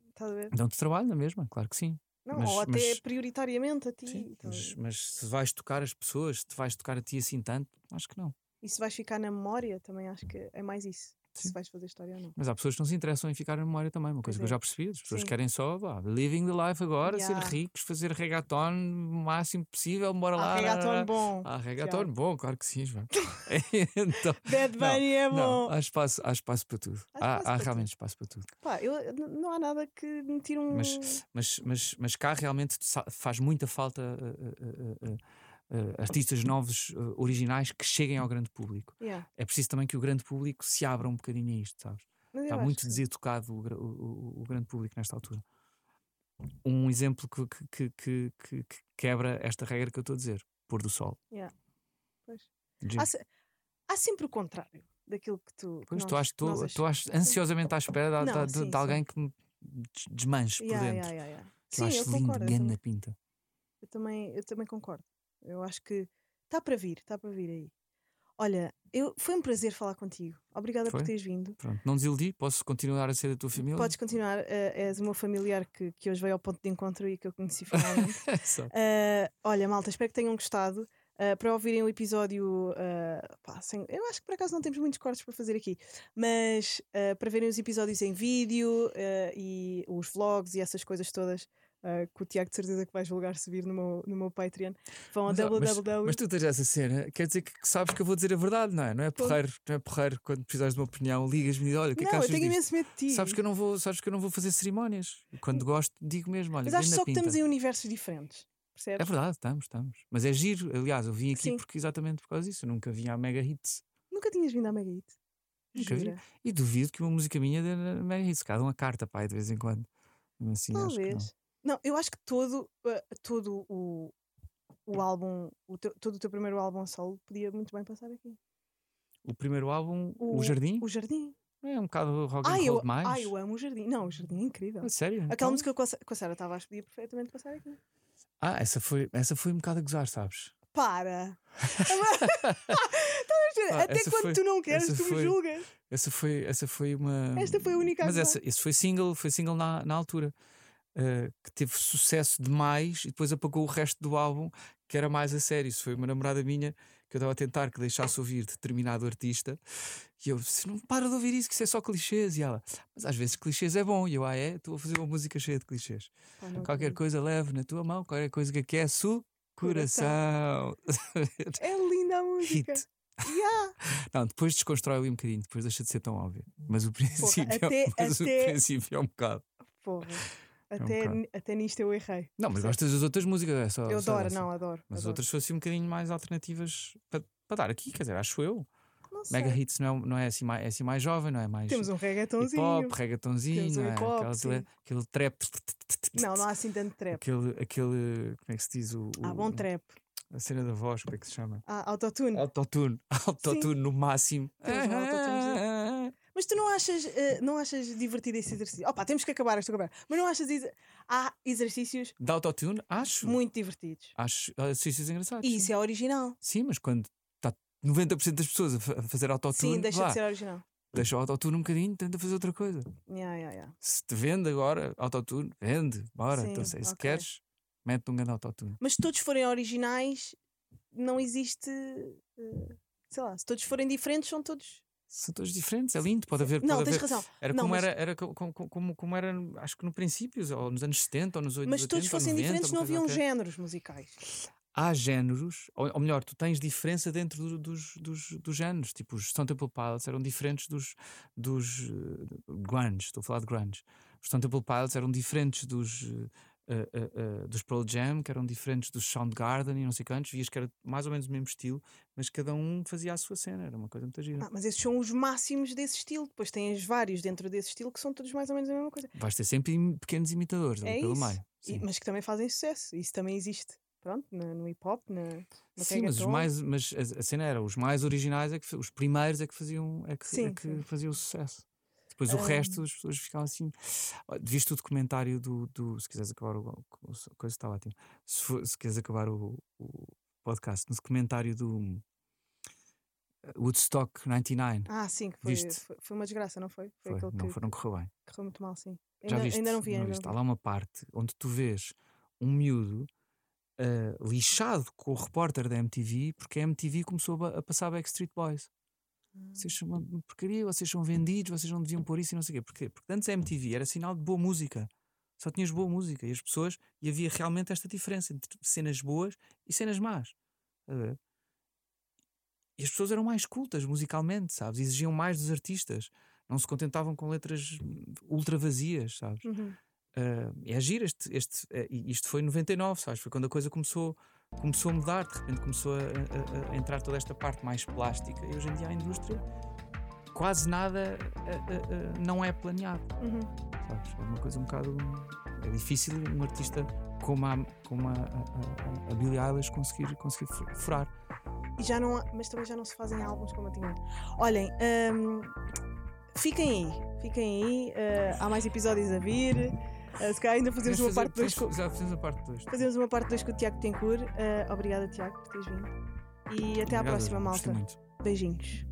Estás a ver? Dão-te trabalho na mesma, claro que sim. Não, mas, ou até mas, prioritariamente a ti. Sim, mas, mas, se vais tocar as pessoas, se vais tocar a ti assim tanto, acho que não. E se vais ficar na memória, também acho que é mais isso. Sim. se vais fazer história ou não. Mas há pessoas que não se interessam em ficar na memória também, uma coisa que eu já percebi. As pessoas Sim. querem só bah, living the life agora, yeah. ser ricos, fazer reggaeton o máximo possível, bora lá. reggaeton bom. Ah, reggaeton bom, claro que sim, João. então, Bad Bunny é bom. Não, há, espaço, há espaço para tudo. Há, há, há realmente tudo. espaço para tudo. Pá, eu, não há nada que me tire um. Mas, mas, mas, mas cá realmente faz muita falta. Uh, uh, uh, uh, artistas novos, uh, originais, que cheguem ao grande público. Yeah. É preciso também que o grande público se abra um bocadinho a isto, sabes? Está muito deseducado o, o, o, grande público nesta altura. Um exemplo que, que, que, que, quebra esta regra que eu estou a dizer: pôr do sol. Yeah. Há, se, há, sempre o contrário daquilo que tu. Pois, tu achas, ansiosamente à espera de, Não, de, sim, de alguém que me desmanche yeah, por dentro. Yeah, que sim, eu acho lindo, grande pinta. Eu também, eu também concordo. Eu acho que está para vir, está para vir aí. Olha, eu, foi um prazer falar contigo. Obrigada foi? por teres vindo. Pronto, não desiludi, posso continuar a ser da tua família? Podes continuar, uh, és o meu familiar que, que hoje veio ao ponto de encontro e que eu conheci finalmente. uh, olha, malta, espero que tenham gostado. Uh, para ouvirem o episódio, uh, pá, sem, eu acho que por acaso não temos muitos cortes para fazer aqui, mas uh, para verem os episódios em vídeo e os vlogs e essas coisas todas, uh, que o Tiago de certeza que vais julgar subir no meu, no meu Patreon. Vão a www. Mas, tu tens essa cena, quer dizer que, sabes que eu vou dizer a verdade, não é? Não é porreiro, não é porreiro quando precisares de uma opinião, ligas-me e olha, o que não, é que achas eu tenho imenso medo de ti. Sabes que eu não vou, sabes que eu não vou fazer cerimónias. Quando gosto, digo mesmo, olha, Mas acho só que estamos em universos diferentes. Percebes? É verdade, estamos, estamos. Mas é giro. Aliás, eu vim aqui porque, exatamente por causa disso. Eu nunca vim à Mega Hits. Nunca tinhas vindo à Mega Hits? Nunca vi. E duvido que uma música minha dê na Mega Hits. Cada uma carta, pai, de vez em quando. Assim, Talvez. Não, eu acho que todo, uh, todo o, o álbum, o teu, todo o teu primeiro álbum solo podia muito bem passar aqui. O primeiro álbum, O, o Jardim? O Jardim. É um bocado rock and roll demais. Ai, eu amo o Jardim. Não, o Jardim é incrível. sério? Aquela então? música com a, com a Sara Tavares podia perfeitamente passar aqui. Ah, essa foi, essa foi um bocado a gozar, sabes? Para! ah, Até quando foi, tu não queres, tu foi, me julgas. Essa foi, essa foi uma. Esta foi a única Mas essa, esse foi single, foi single na, na altura uh, que teve sucesso demais e depois apagou o resto do álbum, que era mais a sério. Isso foi uma namorada minha que eu estava a tentar que deixasse ouvir determinado artista e eu disse: Não para de ouvir isso, que isso é só clichês. E ela, mas às vezes clichês é bom. E eu, ah, é? Estou a fazer uma música cheia de clichês. Ah, qualquer coisa leve na tua mão, qualquer coisa que aquece o coração. é linda a música. Hit. Yeah. Não, depois desconstrói ali um bocadinho, depois deixa de ser tão óbvio. Mas o princípio, Porra, até, mas até... o princípio é um bocado. Porra. Até, é um até nisto eu errei. Não, mas gostas das outras músicas? É só, eu adoro, não, adoro. Mas adoro. outras fossem um bocadinho mais alternativas para, para dar aqui, quer dizer, acho eu. Mega Hits não é, não é, assim, mais, é assim mais jovem, não é mais. Temos um reggaetonzinho. Pop, reggaetonzinho, um é? aquele, aquele trap. Não, não há assim tanto trap. Aquele, aquele como é que se diz? O, ah, bom trap. A cena da voz, como é que se chama? Ah, autotune. Autotune. Autotune no máximo. Temos um autotune. Mas tu não achas, uh, não achas divertido esse exercício? Opa, temos que acabar esta conversa. Mas não achas. Ex há exercícios. De autotune? Acho. Muito divertidos. Acho exercícios engraçados. E isso sim. é original. Sim, mas quando está 90% das pessoas a fazer autotune. Sim, deixa de ser original. Deixa o autotune um bocadinho, tenta fazer outra coisa. Yeah, yeah, yeah. Se te vende agora autotune, vende, bora. Sim, então, se okay. queres, mete um grande autotune. Mas se todos forem originais, não existe. Uh, sei lá, se todos forem diferentes, são todos são todos diferentes, é lindo, pode haver. Não, pode tens haver, razão. Era, não, como, mas... era, era como, como, como era, acho que no princípio, ou nos anos 70, ou nos 80. Mas se todos fossem 90, diferentes, não haviam géneros musicais. Há géneros, ou, ou, melhor, tu tens diferença dentro do, dos, dos, dos géneros. Tipo, os Stone Temple Pilots eram diferentes dos, dos uh, grunge, estou a falar de grunge. Os Stone Temple Pilots eram diferentes dos. Uh, uh, uh, dos Pearl Jam, que eram diferentes dos Soundgarden e não sei quantos, vias que era mais ou menos o mesmo estilo, mas cada um fazia a sua cena, era uma coisa muito gira. Ah, mas esses são os máximos desse estilo, depois tens vários dentro desse estilo que são todos mais ou menos a mesma coisa. Vais ter sempre pequenos imitadores é pelo meio. Mas que também fazem sucesso, isso também existe. Pronto, no, no hip hop, na, Sim, mas, os mais, mas a, a, cena era, os mais originais, é que, os primeiros é que faziam, é que, sim, é que faziam sucesso. Depois o um... resto as pessoas ficavam assim. Viste o documentário do. do se quiseres acabar o. Coisa está ótima. Se, for, se quiseres acabar o, o podcast, no documentário do. Woodstock 99. Ah, sim, que foi, foi, foi, uma desgraça, não foi? Foi, foi não, que, não correu bem. Correu muito mal, sim. Já ainda, viste? ainda não vi, ainda Há lá uma parte onde tu vês um miúdo uh, lixado com o repórter da MTV porque a MTV começou a, a passar Backstreet Boys. Vocês são uma porcaria, vocês são vendidos, vocês não deviam pôr isso e não sei o quê. Porquê? Porque antes a MTV era sinal de boa música. Só tinhas boa música e as pessoas, e havia realmente esta diferença entre cenas boas e cenas más. E as pessoas eram mais cultas musicalmente, sabes? Exigiam mais dos artistas. Não se contentavam com letras ultra vazias, sabes? Uhum. Uh, é agir este, este, uh, isto foi em 99, sabes? Foi quando a coisa começou, começou a mudar, de repente começou a, a, a, entrar toda esta parte mais plástica e hoje em dia a indústria quase nada uh, não é planeado. Uhum. Sabes? É uma coisa um bocado. É difícil um artista como a, como a, a, a Billie Eilish conseguir, conseguir furar. E já não, mas também já não se fazem álbuns como antigamente. Olhem, um, fiquem aí, fiquem aí, uh, há mais episódios a vir. Uh, se calhar ainda fazemos uma parte 2 com... Já fazemos a parte 2. Fazemos uma parte 2 com o Tiago Tencourt. Uh, obrigada, Tiago, por teres vindo. E até Obrigado, à próxima, malta. Beijinhos.